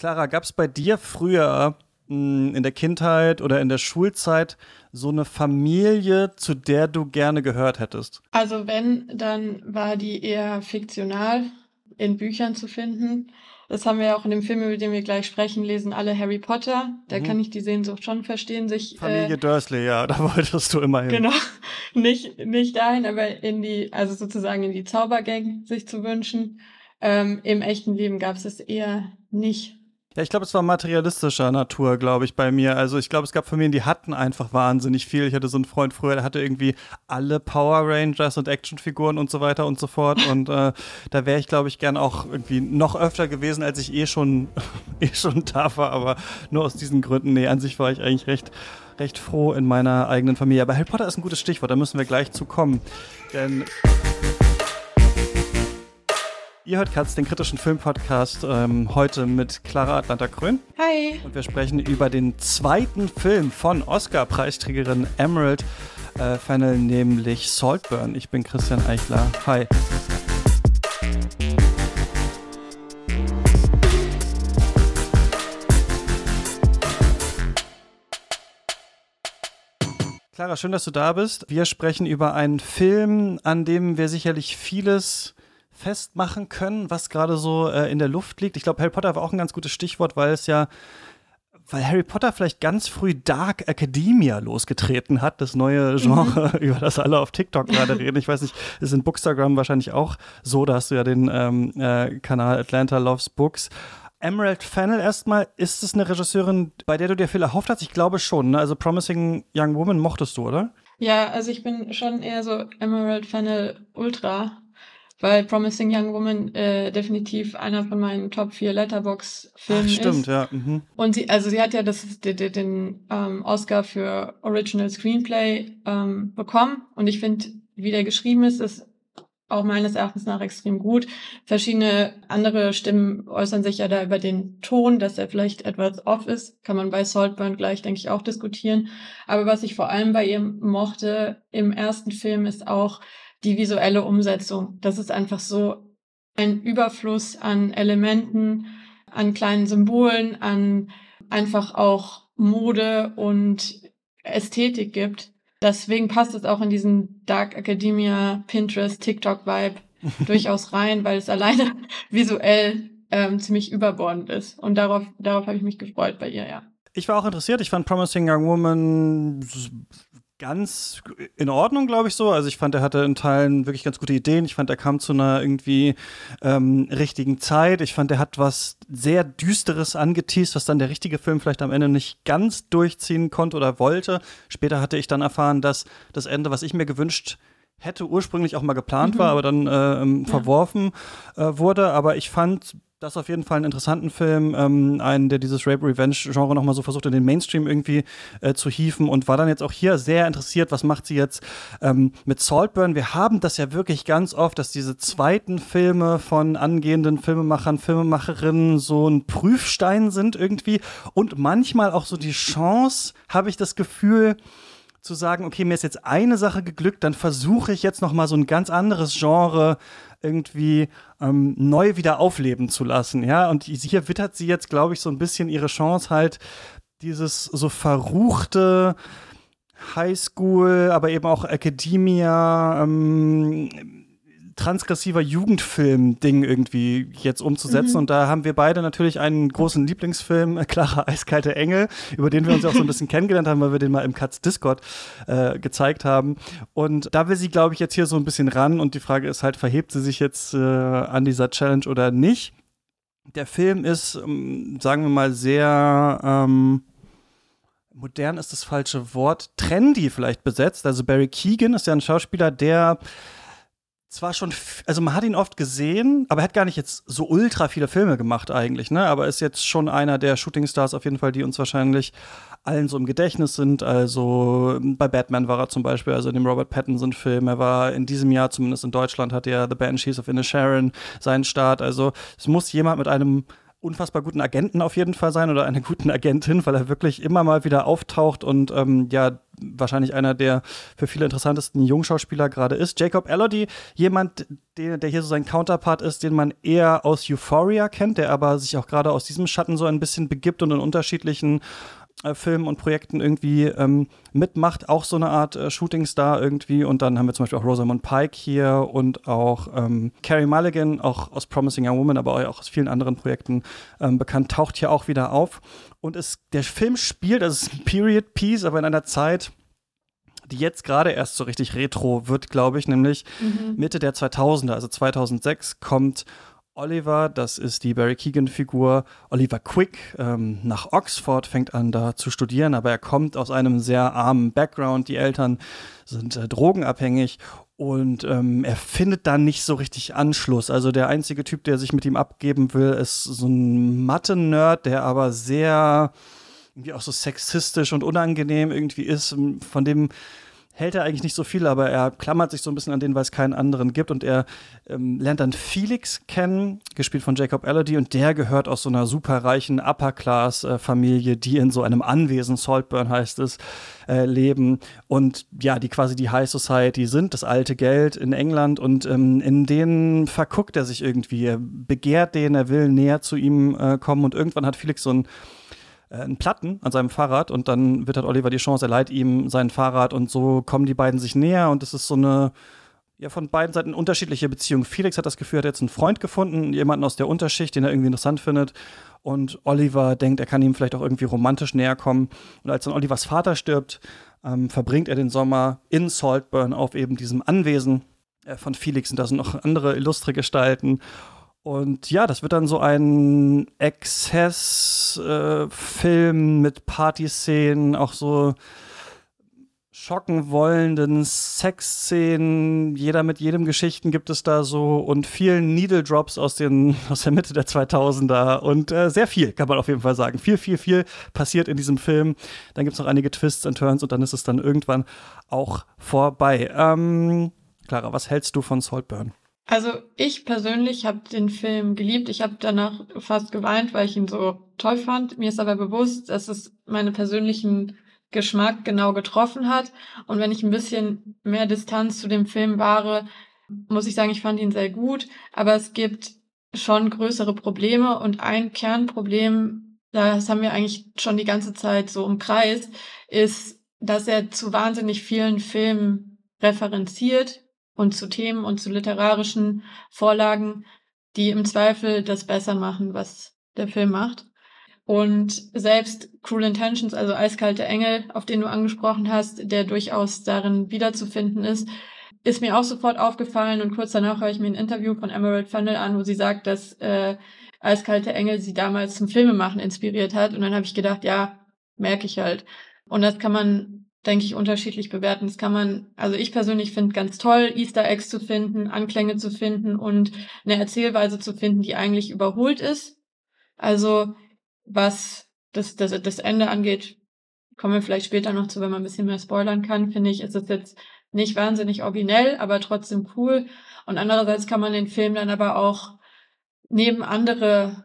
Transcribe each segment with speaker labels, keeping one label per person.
Speaker 1: Clara, gab es bei dir früher mh, in der Kindheit oder in der Schulzeit so eine Familie, zu der du gerne gehört hättest?
Speaker 2: Also wenn, dann war die eher fiktional in Büchern zu finden. Das haben wir ja auch in dem Film, über den wir gleich sprechen, lesen alle Harry Potter. Da
Speaker 1: Mhm.
Speaker 2: kann ich die Sehnsucht schon verstehen, sich
Speaker 1: Familie
Speaker 2: äh,
Speaker 1: Dursley, ja, da wolltest du immer hin.
Speaker 2: genau nicht nicht dahin, aber in die also sozusagen in die Zaubergang sich zu wünschen. Ähm, Im echten Leben gab es es eher nicht.
Speaker 1: Ja, ich glaube, es war materialistischer Natur, glaube ich, bei mir. Also ich glaube, es gab Familien, die hatten einfach wahnsinnig viel. Ich hatte so einen Freund früher, der hatte irgendwie alle Power Rangers und Actionfiguren und so weiter und so fort. Und äh, da wäre ich, glaube ich, gern auch irgendwie noch öfter gewesen, als ich eh schon, eh schon da war. Aber nur aus diesen Gründen, nee, an sich war ich eigentlich recht, recht froh in meiner eigenen Familie. Aber Harry Potter ist ein gutes Stichwort, da müssen wir gleich zu kommen. Denn Ihr hört Katz, den kritischen Filmpodcast, ähm, heute mit Clara Atlanta Krön.
Speaker 2: Hi.
Speaker 1: Und wir sprechen über den zweiten Film von Oscar-Preisträgerin Emerald äh, Fennel, nämlich Saltburn. Ich bin Christian Eichler. Hi. Clara, schön, dass du da bist. Wir sprechen über einen Film, an dem wir sicherlich vieles festmachen können, was gerade so äh, in der Luft liegt. Ich glaube, Harry Potter war auch ein ganz gutes Stichwort, weil es ja, weil Harry Potter vielleicht ganz früh Dark Academia losgetreten hat, das neue Genre, über das alle auf TikTok gerade reden. Ich weiß nicht, ist in Bookstagram wahrscheinlich auch so, da hast du ja den ähm, äh, Kanal Atlanta Loves Books. Emerald Fennel erstmal, ist es eine Regisseurin, bei der du dir viel erhofft hast? Ich glaube schon. Ne? Also Promising Young Woman mochtest du, oder?
Speaker 2: Ja, also ich bin schon eher so Emerald Fennel Ultra, weil Promising Young Woman äh, definitiv einer von meinen Top 4 Letterbox-Filmen
Speaker 1: Ach, stimmt,
Speaker 2: ist.
Speaker 1: ja. Mhm.
Speaker 2: Und sie, also sie hat ja das, den, den, den ähm, Oscar für Original Screenplay ähm, bekommen. Und ich finde, wie der geschrieben ist, ist auch meines Erachtens nach extrem gut. Verschiedene andere Stimmen äußern sich ja da über den Ton, dass er vielleicht etwas off ist. Kann man bei Saltburn gleich, denke ich, auch diskutieren. Aber was ich vor allem bei ihr mochte im ersten Film ist auch die visuelle Umsetzung. Das ist einfach so ein Überfluss an Elementen, an kleinen Symbolen, an einfach auch Mode und Ästhetik gibt. Deswegen passt es auch in diesen Dark Academia, Pinterest, TikTok-Vibe durchaus rein, weil es alleine visuell ähm, ziemlich überbordend ist. Und darauf, darauf habe ich mich gefreut bei ihr, ja.
Speaker 1: Ich war auch interessiert. Ich fand Promising Young Woman ganz in Ordnung, glaube ich so. Also ich fand, er hatte in Teilen wirklich ganz gute Ideen. Ich fand, er kam zu einer irgendwie ähm, richtigen Zeit. Ich fand, er hat was sehr Düsteres angeteased, was dann der richtige Film vielleicht am Ende nicht ganz durchziehen konnte oder wollte. Später hatte ich dann erfahren, dass das Ende, was ich mir gewünscht hätte, ursprünglich auch mal geplant
Speaker 2: Mhm.
Speaker 1: war, aber dann äh, ähm,
Speaker 2: Ja.
Speaker 1: verworfen äh, wurde. Aber ich fand das auf jeden Fall einen interessanten Film, ähm, einen, der dieses Rape-Revenge-Genre nochmal so versucht, in den Mainstream irgendwie äh, zu hieven und war dann jetzt auch hier sehr interessiert, was macht sie jetzt ähm, mit Saltburn. Wir haben das ja wirklich ganz oft, dass diese zweiten Filme von angehenden Filmemachern, Filmemacherinnen so ein Prüfstein sind irgendwie und manchmal auch so die Chance, habe ich das Gefühl, zu sagen, okay, mir ist jetzt eine Sache geglückt, dann versuche ich jetzt noch mal so ein ganz anderes Genre irgendwie ähm, neu wieder aufleben zu lassen, ja. Und hier wittert sie jetzt, glaube ich, so ein bisschen ihre Chance halt, dieses so verruchte Highschool, aber eben auch Academia, ähm, transgressiver Jugendfilm-Ding irgendwie jetzt umzusetzen.
Speaker 2: Mhm.
Speaker 1: Und da haben wir beide natürlich einen großen Lieblingsfilm, äh, Clara Eiskalte Engel, über den wir uns auch so ein bisschen kennengelernt haben, weil wir den mal im Katz Discord äh, gezeigt haben. Und da will sie, glaube ich, jetzt hier so ein bisschen ran. Und die Frage ist halt, verhebt sie sich jetzt äh, an dieser Challenge oder nicht? Der Film ist, ähm, sagen wir mal, sehr ähm, modern ist das falsche Wort, trendy vielleicht besetzt. Also Barry Keegan ist ja ein Schauspieler, der zwar schon, also man hat ihn oft gesehen, aber er hat gar nicht jetzt so ultra viele Filme gemacht eigentlich, ne? Aber ist jetzt schon einer der Shootingstars auf jeden Fall, die uns wahrscheinlich allen so im Gedächtnis sind. Also bei Batman war er zum Beispiel, also in dem Robert Pattinson-Film. Er war in diesem Jahr, zumindest in Deutschland, hat er The Banshees of Inisharan seinen Start. Also es muss jemand mit einem unfassbar guten Agenten auf jeden Fall sein oder eine guten Agentin, weil er wirklich immer mal wieder auftaucht und ähm, ja, wahrscheinlich einer der für viele interessantesten Jungschauspieler gerade ist. Jacob Elodie, jemand, der, der hier so sein Counterpart ist, den man eher aus Euphoria kennt, der aber sich auch gerade aus diesem Schatten so ein bisschen begibt und in unterschiedlichen äh, Filmen und Projekten irgendwie ähm, mitmacht, auch so eine Art äh, Shootingstar irgendwie. Und dann haben wir zum Beispiel auch Rosamund Pike hier und auch ähm, Carrie Mulligan, auch aus Promising Young Woman, aber auch aus vielen anderen Projekten ähm, bekannt, taucht hier auch wieder auf. Und es, der Film spielt, also es ist ein Period Piece, aber in einer Zeit, die jetzt gerade erst so richtig retro wird, glaube ich, nämlich mhm. Mitte der 2000er, also 2006 kommt Oliver, das ist die Barry Keegan-Figur, Oliver Quick, ähm, nach Oxford, fängt an da zu studieren, aber er kommt aus einem sehr armen Background. Die Eltern sind äh, drogenabhängig und ähm, er findet da nicht so richtig Anschluss. Also der einzige Typ, der sich mit ihm abgeben will, ist so ein Mathe-Nerd, der aber sehr irgendwie auch so sexistisch und unangenehm irgendwie ist, von dem hält er eigentlich nicht so viel, aber er klammert sich so ein bisschen an den, weil es keinen anderen gibt. Und er ähm, lernt dann Felix kennen, gespielt von Jacob Elodie, und der gehört aus so einer superreichen Upper-Class-Familie, die in so einem Anwesen, Saltburn heißt es, äh, leben. Und ja, die quasi die High Society sind, das alte Geld in England. Und ähm, in denen verguckt er sich irgendwie. Er begehrt den, er will näher zu ihm äh, kommen. Und irgendwann hat Felix so ein einen Platten an seinem Fahrrad und dann wird halt Oliver die Chance, er leiht ihm sein Fahrrad und so kommen die beiden sich näher und es ist so eine ja von beiden Seiten unterschiedliche Beziehung. Felix hat das Gefühl, er hat jetzt einen Freund gefunden, jemanden aus der Unterschicht, den er irgendwie interessant findet. Und Oliver denkt, er kann ihm vielleicht auch irgendwie romantisch näher kommen. Und als dann Olivers Vater stirbt, ähm, verbringt er den Sommer in Saltburn auf eben diesem Anwesen äh, von Felix. Und da sind noch andere illustre Gestalten. Und ja, das wird dann so ein Exzess-Film äh, mit Partyszenen, auch so schocken wollenden Sexszenen, jeder mit jedem Geschichten gibt es da so und vielen Needle Drops aus, den, aus der Mitte der 2000er und äh, sehr viel, kann man auf jeden Fall sagen. Viel, viel, viel passiert in diesem Film. Dann gibt es noch einige Twists und Turns und dann ist es dann irgendwann auch vorbei. Ähm, Clara, was hältst du von Saltburn?
Speaker 2: Also ich persönlich habe den Film geliebt. Ich habe danach fast geweint, weil ich ihn so toll fand. Mir ist aber bewusst, dass es meine persönlichen Geschmack genau getroffen hat. Und wenn ich ein bisschen mehr Distanz zu dem Film wahre, muss ich sagen, ich fand ihn sehr gut. Aber es gibt schon größere Probleme und ein Kernproblem, das haben wir eigentlich schon die ganze Zeit so umkreist, ist, dass er zu wahnsinnig vielen Filmen referenziert und zu Themen und zu literarischen Vorlagen, die im Zweifel das besser machen, was der Film macht. Und selbst Cruel Intentions, also Eiskalte Engel, auf den du angesprochen hast, der durchaus darin wiederzufinden ist, ist mir auch sofort aufgefallen und kurz danach höre ich mir ein Interview von Emerald Fennel an, wo sie sagt, dass äh, Eiskalte Engel sie damals zum Filmemachen inspiriert hat. Und dann habe ich gedacht, ja, merke ich halt. Und das kann man denke ich, unterschiedlich bewerten. Das kann man, also ich persönlich finde ganz toll, Easter Eggs zu finden, Anklänge zu finden und eine Erzählweise zu finden, die eigentlich überholt ist. Also was das, das, das Ende angeht, kommen wir vielleicht später noch zu, wenn man ein bisschen mehr spoilern kann, finde ich, ist es jetzt nicht wahnsinnig originell, aber trotzdem cool. Und andererseits kann man den Film dann aber auch neben andere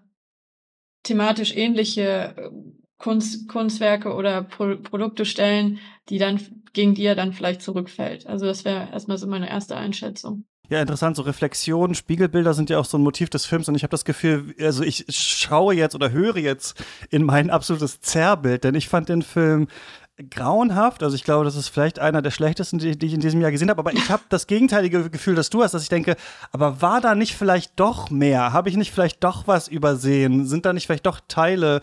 Speaker 2: thematisch ähnliche Kunst, Kunstwerke oder Pro Produkte stellen, die dann, gegen die er dann vielleicht zurückfällt. Also das wäre erstmal so meine erste Einschätzung.
Speaker 1: Ja, interessant. So Reflexionen, Spiegelbilder sind ja auch so ein Motiv des Films. Und ich habe das Gefühl, also ich schaue jetzt oder höre jetzt in mein absolutes Zerrbild, denn ich fand den Film grauenhaft. Also ich glaube, das ist vielleicht einer der schlechtesten, die, die ich in diesem Jahr gesehen habe. Aber ich habe das gegenteilige Gefühl, dass du hast, dass ich denke, aber war da nicht vielleicht doch mehr? Habe ich nicht vielleicht doch was übersehen? Sind da nicht vielleicht doch Teile,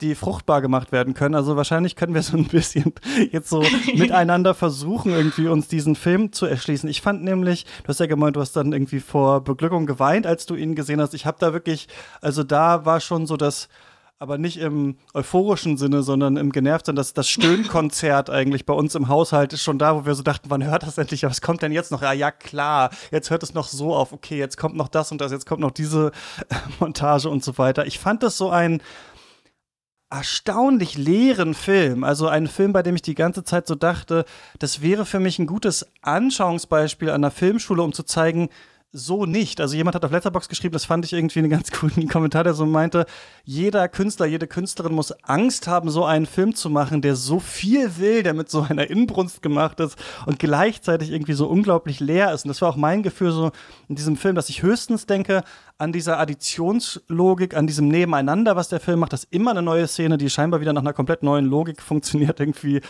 Speaker 1: die fruchtbar gemacht werden können? Also wahrscheinlich können wir so ein bisschen jetzt so miteinander versuchen, irgendwie uns diesen Film zu erschließen. Ich fand nämlich, du hast ja gemeint, du hast dann irgendwie vor Beglückung geweint, als du ihn gesehen hast. Ich habe da wirklich, also da war schon so das aber nicht im euphorischen Sinne, sondern im genervten. Das, das Stöhnkonzert eigentlich bei uns im Haushalt ist schon da, wo wir so dachten, wann hört das endlich? Was kommt denn jetzt noch? Ja, ja, klar, jetzt hört es noch so auf. Okay, jetzt kommt noch das und das, jetzt kommt noch diese Montage und so weiter. Ich fand das so ein erstaunlich leeren Film. Also ein Film, bei dem ich die ganze Zeit so dachte, das wäre für mich ein gutes Anschauungsbeispiel an der Filmschule, um zu zeigen, so nicht. Also jemand hat auf Letterbox geschrieben, das fand ich irgendwie einen ganz coolen Kommentar, der so meinte, jeder Künstler, jede Künstlerin muss Angst haben, so einen Film zu machen, der so viel will, der mit so einer Inbrunst gemacht ist und gleichzeitig irgendwie so unglaublich leer ist. Und das war auch mein Gefühl so in diesem Film, dass ich höchstens denke an dieser Additionslogik, an diesem Nebeneinander, was der Film macht, dass immer eine neue Szene, die scheinbar wieder nach einer komplett neuen Logik funktioniert, irgendwie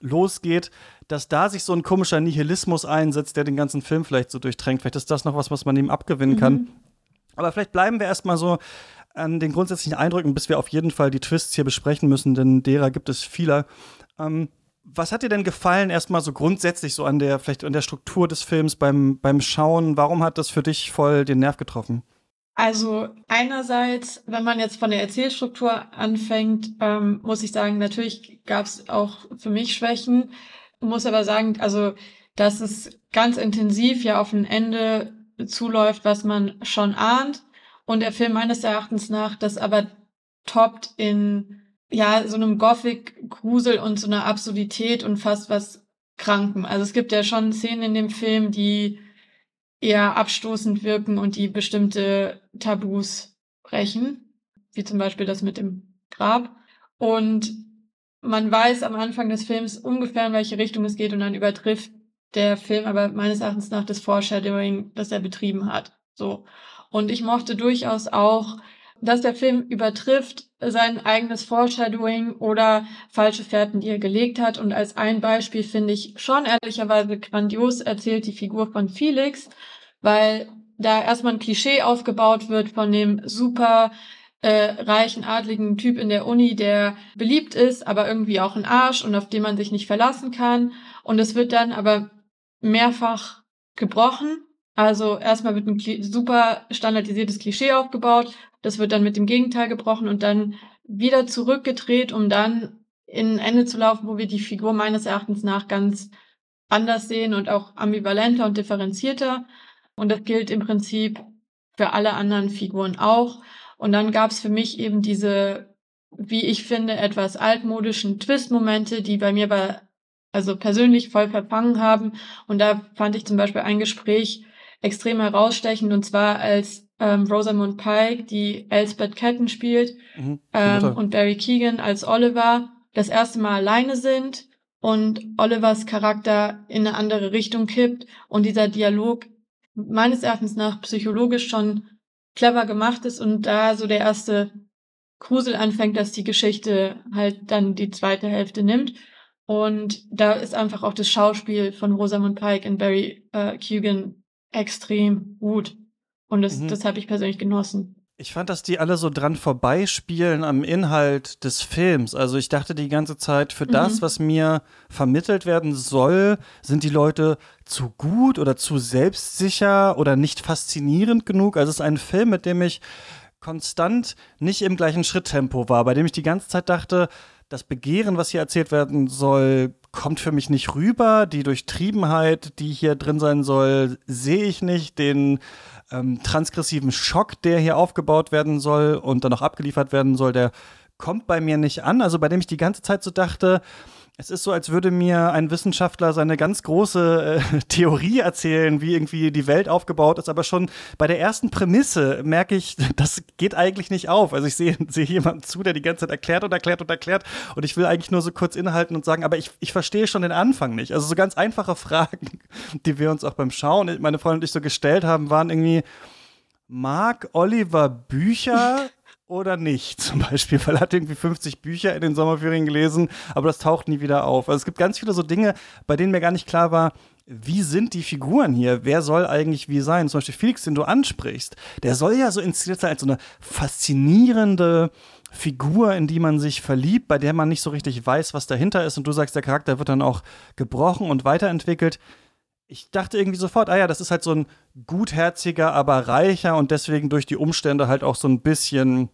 Speaker 1: losgeht, dass da sich so ein komischer Nihilismus einsetzt, der den ganzen Film vielleicht so durchtränkt. Vielleicht ist das noch was, was man ihm abgewinnen kann. Mhm. Aber vielleicht bleiben wir erstmal so an den grundsätzlichen Eindrücken, bis wir auf jeden Fall die Twists hier besprechen müssen, denn derer gibt es viele. Ähm, was hat dir denn gefallen, erstmal so grundsätzlich so an der, vielleicht an der Struktur des Films beim, beim Schauen? Warum hat das für dich voll den Nerv getroffen?
Speaker 2: Also einerseits, wenn man jetzt von der Erzählstruktur anfängt, ähm, muss ich sagen, natürlich gab es auch für mich Schwächen, muss aber sagen, also dass es ganz intensiv ja auf ein Ende zuläuft, was man schon ahnt und der Film meines Erachtens nach das aber toppt in ja so einem Gothic-Grusel und so einer Absurdität und fast was Kranken. Also es gibt ja schon Szenen in dem Film, die eher abstoßend wirken und die bestimmte Tabus brechen, wie zum Beispiel das mit dem Grab. Und man weiß am Anfang des Films ungefähr, in welche Richtung es geht und dann übertrifft der Film aber meines Erachtens nach das Foreshadowing, das er betrieben hat. So. Und ich mochte durchaus auch, dass der Film übertrifft sein eigenes Foreshadowing oder falsche Fährten, die er gelegt hat. Und als ein Beispiel finde ich schon ehrlicherweise grandios erzählt die Figur von Felix, weil da erstmal ein Klischee aufgebaut wird von dem super äh, reichen, adligen Typ in der Uni, der beliebt ist, aber irgendwie auch ein Arsch und auf den man sich nicht verlassen kann. Und es wird dann aber mehrfach gebrochen. Also erstmal wird ein super standardisiertes Klischee aufgebaut, das wird dann mit dem Gegenteil gebrochen und dann wieder zurückgedreht, um dann in ein Ende zu laufen, wo wir die Figur meines Erachtens nach ganz anders sehen und auch ambivalenter und differenzierter. Und das gilt im Prinzip für alle anderen Figuren auch. Und dann gab es für mich eben diese, wie ich finde, etwas altmodischen Twist-Momente, die bei mir bei, also persönlich voll verfangen haben. Und da fand ich zum Beispiel ein Gespräch extrem herausstechend, und zwar als ähm, Rosamund Pike, die Elspeth Ketten spielt, mhm, ähm, und Barry Keegan als Oliver das erste Mal alleine sind und Olivers Charakter in eine andere Richtung kippt und dieser Dialog meines Erachtens nach psychologisch schon clever gemacht ist und da so der erste Grusel anfängt, dass die Geschichte halt dann die zweite Hälfte nimmt. Und da ist einfach auch das Schauspiel von Rosamund Pike und Barry äh, Keoghan extrem gut. Und das, mhm. das habe ich persönlich genossen.
Speaker 1: Ich fand, dass die alle so dran vorbeispielen am Inhalt des Films. Also ich dachte die ganze Zeit, für mhm. das, was mir vermittelt werden soll, sind die Leute zu gut oder zu selbstsicher oder nicht faszinierend genug. Also es ist ein Film, mit dem ich konstant nicht im gleichen Schritttempo war, bei dem ich die ganze Zeit dachte, das Begehren, was hier erzählt werden soll, kommt für mich nicht rüber. Die Durchtriebenheit, die hier drin sein soll, sehe ich nicht. Den ähm, transgressiven Schock, der hier aufgebaut werden soll und dann auch abgeliefert werden soll, der kommt bei mir nicht an. Also bei dem ich die ganze Zeit so dachte, es ist so, als würde mir ein Wissenschaftler seine ganz große äh, Theorie erzählen, wie irgendwie die Welt aufgebaut ist, aber schon bei der ersten Prämisse merke ich, das geht eigentlich nicht auf. Also ich sehe sehe jemanden zu, der die ganze Zeit erklärt und erklärt und erklärt und ich will eigentlich nur so kurz innehalten und sagen, aber ich, ich verstehe schon den Anfang nicht. Also so ganz einfache Fragen, die wir uns auch beim Schauen, meine Freundin und ich so gestellt haben, waren irgendwie, mag Oliver Bücher? Oder nicht, zum Beispiel, weil er hat irgendwie 50 Bücher in den Sommerferien gelesen, aber das taucht nie wieder auf. Also es gibt ganz viele so Dinge, bei denen mir gar nicht klar war, wie sind die Figuren hier? Wer soll eigentlich wie sein? Zum Beispiel Felix, den du ansprichst, der soll ja so inszeniert sein als so eine faszinierende Figur, in die man sich verliebt, bei der man nicht so richtig weiß, was dahinter ist. Und du sagst, der Charakter wird dann auch gebrochen und weiterentwickelt. Ich dachte irgendwie sofort, ah ja, das ist halt so ein gutherziger, aber reicher und deswegen durch die Umstände halt auch so ein bisschen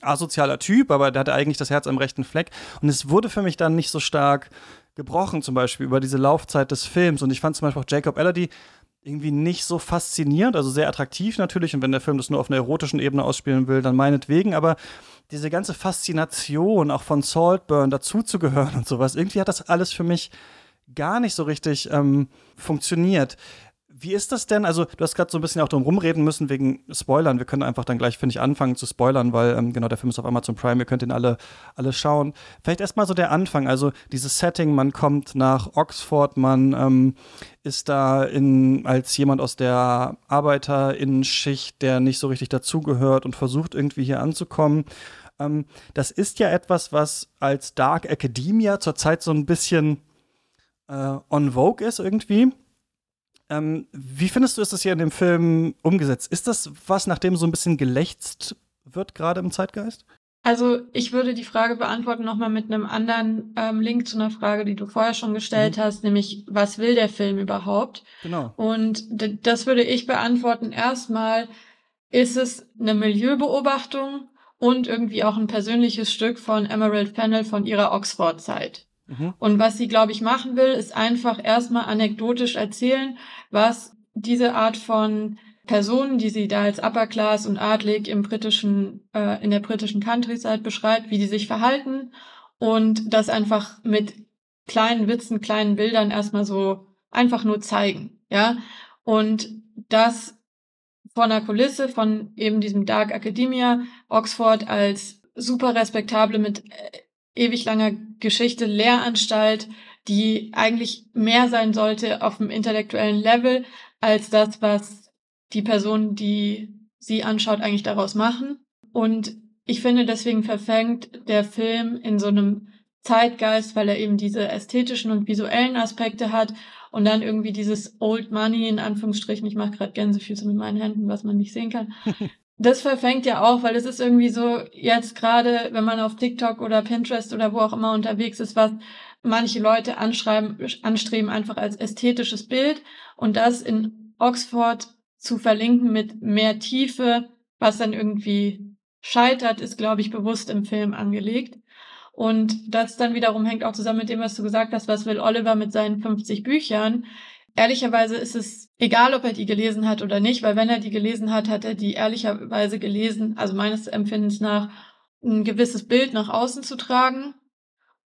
Speaker 1: asozialer Typ, aber der hatte eigentlich das Herz am rechten Fleck. Und es wurde für mich dann nicht so stark gebrochen, zum Beispiel über diese Laufzeit des Films. Und ich fand zum Beispiel auch Jacob Ellerdy irgendwie nicht so faszinierend, also sehr attraktiv natürlich. Und wenn der Film das nur auf einer erotischen Ebene ausspielen will, dann meinetwegen. Aber diese ganze Faszination auch von Saltburn dazuzugehören und sowas, irgendwie hat das alles für mich gar nicht so richtig ähm, funktioniert. Wie ist das denn? Also, du hast gerade so ein bisschen auch drum rumreden müssen wegen Spoilern. Wir können einfach dann gleich, finde ich, anfangen zu spoilern, weil ähm, genau der Film ist auf Amazon Prime. Ihr könnt ihn alle, alle schauen. Vielleicht erstmal so der Anfang. Also, dieses Setting, man kommt nach Oxford, man ähm, ist da in, als jemand aus der ArbeiterInnenschicht, der nicht so richtig dazugehört und versucht irgendwie hier anzukommen. Ähm, das ist ja etwas, was als Dark Academia zurzeit so ein bisschen äh, on Vogue ist irgendwie ähm, wie findest du, ist das hier in dem Film umgesetzt? Ist das was, nachdem so ein bisschen gelächzt wird, gerade im Zeitgeist?
Speaker 2: Also ich würde die Frage beantworten nochmal mit einem anderen ähm, Link zu einer Frage, die du vorher schon gestellt mhm. hast, nämlich was will der Film überhaupt?
Speaker 1: Genau.
Speaker 2: Und das würde ich beantworten. Erstmal ist es eine Milieubeobachtung und irgendwie auch ein persönliches Stück von Emerald Fennell von ihrer Oxford-Zeit. Mhm. Und was sie, glaube ich, machen will, ist einfach erstmal anekdotisch erzählen, was diese Art von Personen, die sie da als Upper Class und adlig im britischen, äh, in der britischen Countryside beschreibt, wie die sich verhalten und das einfach mit kleinen Witzen, kleinen Bildern erstmal so einfach nur zeigen, ja. Und das von der Kulisse von eben diesem Dark Academia, Oxford als super respektable mit äh, ewig langer Geschichte Lehranstalt, die eigentlich mehr sein sollte auf dem intellektuellen Level als das, was die Personen, die sie anschaut, eigentlich daraus machen. Und ich finde, deswegen verfängt der Film in so einem Zeitgeist, weil er eben diese ästhetischen und visuellen Aspekte hat und dann irgendwie dieses Old Money in Anführungsstrichen, ich mache gerade Gänsefüße mit meinen Händen, was man nicht sehen kann, das verfängt ja auch, weil es ist irgendwie so, jetzt gerade, wenn man auf TikTok oder Pinterest oder wo auch immer unterwegs ist, was manche Leute anschreiben, anstreben einfach als ästhetisches Bild und das in Oxford zu verlinken mit mehr Tiefe, was dann irgendwie scheitert, ist, glaube ich, bewusst im Film angelegt. Und das dann wiederum hängt auch zusammen mit dem, was du gesagt hast, was will Oliver mit seinen 50 Büchern. Ehrlicherweise ist es egal, ob er die gelesen hat oder nicht, weil wenn er die gelesen hat, hat er die ehrlicherweise gelesen, also meines Empfindens nach, ein gewisses Bild nach außen zu tragen.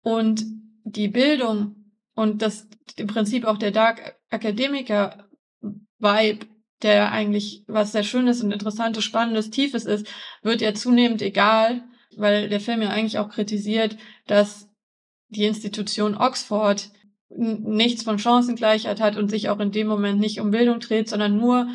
Speaker 2: Und die Bildung und das im Prinzip auch der Dark Academiker Vibe, der eigentlich was sehr Schönes und Interessantes, Spannendes, Tiefes ist, wird ja zunehmend egal, weil der Film ja eigentlich auch kritisiert, dass die Institution Oxford nichts von Chancengleichheit hat und sich auch in dem Moment nicht um Bildung dreht, sondern nur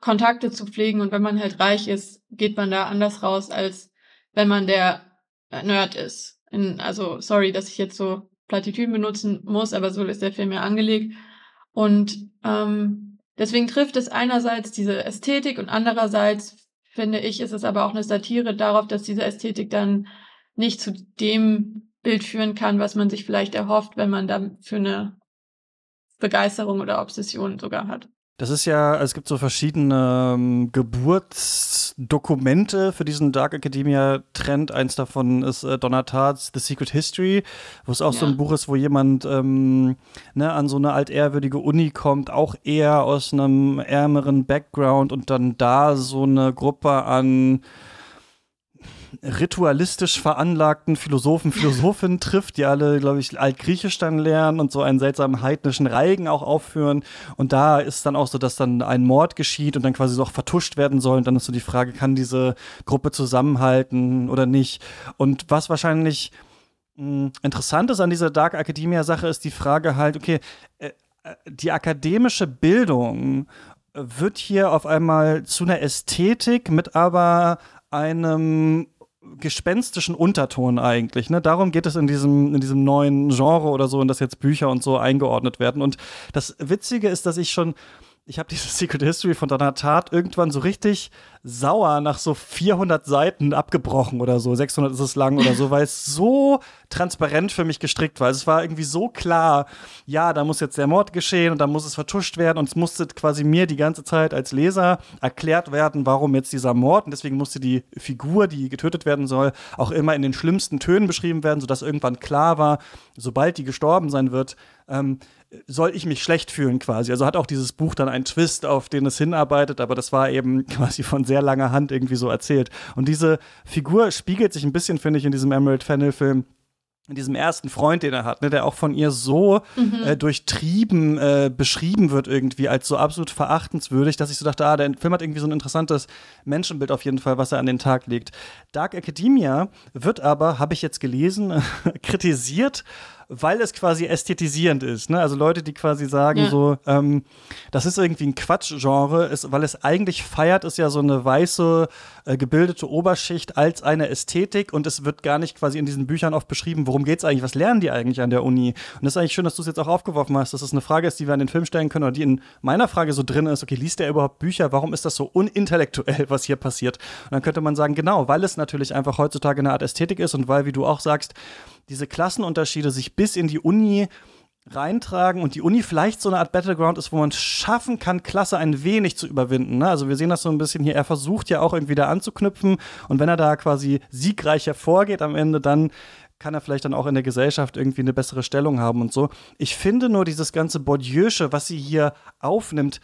Speaker 2: Kontakte zu pflegen. Und wenn man halt reich ist, geht man da anders raus, als wenn man der Nerd ist. In, also, sorry, dass ich jetzt so Plattitüden benutzen muss, aber so ist der Film ja angelegt. Und ähm, deswegen trifft es einerseits diese Ästhetik und andererseits finde ich, ist es aber auch eine Satire darauf, dass diese Ästhetik dann nicht zu dem Bild führen kann, was man sich vielleicht erhofft, wenn man da für eine Begeisterung oder Obsession sogar hat.
Speaker 1: Das ist ja, es gibt so verschiedene ähm, Geburtsdokumente für diesen Dark Academia-Trend. Eins davon ist äh, Donna Tartt's The Secret History, wo es auch ja. so ein Buch ist, wo jemand ähm, ne, an so eine altehrwürdige Uni kommt, auch eher aus einem ärmeren Background und dann da so eine Gruppe an ritualistisch veranlagten Philosophen, Philosophinnen trifft, die alle, glaube ich, Altgriechisch dann lernen und so einen seltsamen heidnischen Reigen auch aufführen. Und da ist dann auch so, dass dann ein Mord geschieht und dann quasi so auch vertuscht werden soll. Und dann ist so die Frage, kann diese Gruppe zusammenhalten oder nicht? Und was wahrscheinlich mh, hm, interessant ist an dieser Dark Academia-Sache, ist die Frage halt, okay, äh, äh die akademische Bildung wird hier auf einmal zu einer Ästhetik mit aber einem gespenstischen Unterton eigentlich. Ne? Darum geht es in diesem, in diesem neuen Genre oder so, in das jetzt Bücher und so eingeordnet werden. Und das Witzige ist, dass ich schon ich habe diese Secret History von Donna Tat irgendwann so richtig sauer nach so 400 Seiten abgebrochen oder so. 600 ist es lang oder so, weil es so transparent für mich gestrickt war. Es war irgendwie so klar, ja, da muss jetzt der Mord geschehen und da muss es vertuscht werden und es musste quasi mir die ganze Zeit als Leser erklärt werden, warum jetzt dieser Mord und deswegen musste die Figur, die getötet werden soll, auch immer in den schlimmsten Tönen beschrieben werden, sodass irgendwann klar war, sobald die gestorben sein wird, ähm, soll ich mich schlecht fühlen quasi. Also hat auch dieses Buch dann einen Twist, auf den es hinarbeitet, aber das war eben quasi von sehr langer Hand irgendwie so erzählt. Und diese Figur spiegelt sich ein bisschen, finde ich, in diesem Emerald Fennel-Film in diesem ersten Freund, den er hat, ne, der auch von ihr so mhm. äh, durchtrieben äh, beschrieben wird irgendwie als so absolut verachtenswürdig, dass ich so dachte, ah, der Film hat irgendwie so ein interessantes Menschenbild auf jeden Fall, was er an den Tag legt. Dark Academia wird aber, habe ich jetzt gelesen, kritisiert weil es quasi ästhetisierend ist. Ne? Also Leute, die quasi sagen ja. so, ähm, das ist irgendwie ein Quatschgenre, weil es eigentlich feiert, ist ja so eine weiße, äh, gebildete Oberschicht als eine Ästhetik und es wird gar nicht quasi in diesen Büchern oft beschrieben, worum geht es eigentlich, was lernen die eigentlich an der Uni? Und das ist eigentlich schön, dass du es jetzt auch aufgeworfen hast, dass es das eine Frage ist, die wir an den Film stellen können oder die in meiner Frage so drin ist, okay, liest der überhaupt Bücher? Warum ist das so unintellektuell, was hier passiert? Und dann könnte man sagen, genau, weil es natürlich einfach heutzutage eine Art Ästhetik ist und weil, wie du auch sagst, diese Klassenunterschiede sich bis in die Uni reintragen und die Uni vielleicht so eine Art Battleground ist, wo man es schaffen kann, Klasse ein wenig zu überwinden. Ne? Also wir sehen das so ein bisschen hier, er versucht ja auch irgendwie da anzuknüpfen und wenn er da quasi siegreich hervorgeht am Ende, dann kann er vielleicht dann auch in der Gesellschaft irgendwie eine bessere Stellung haben und so. Ich finde nur dieses ganze Bourdieu'sche, was sie hier aufnimmt,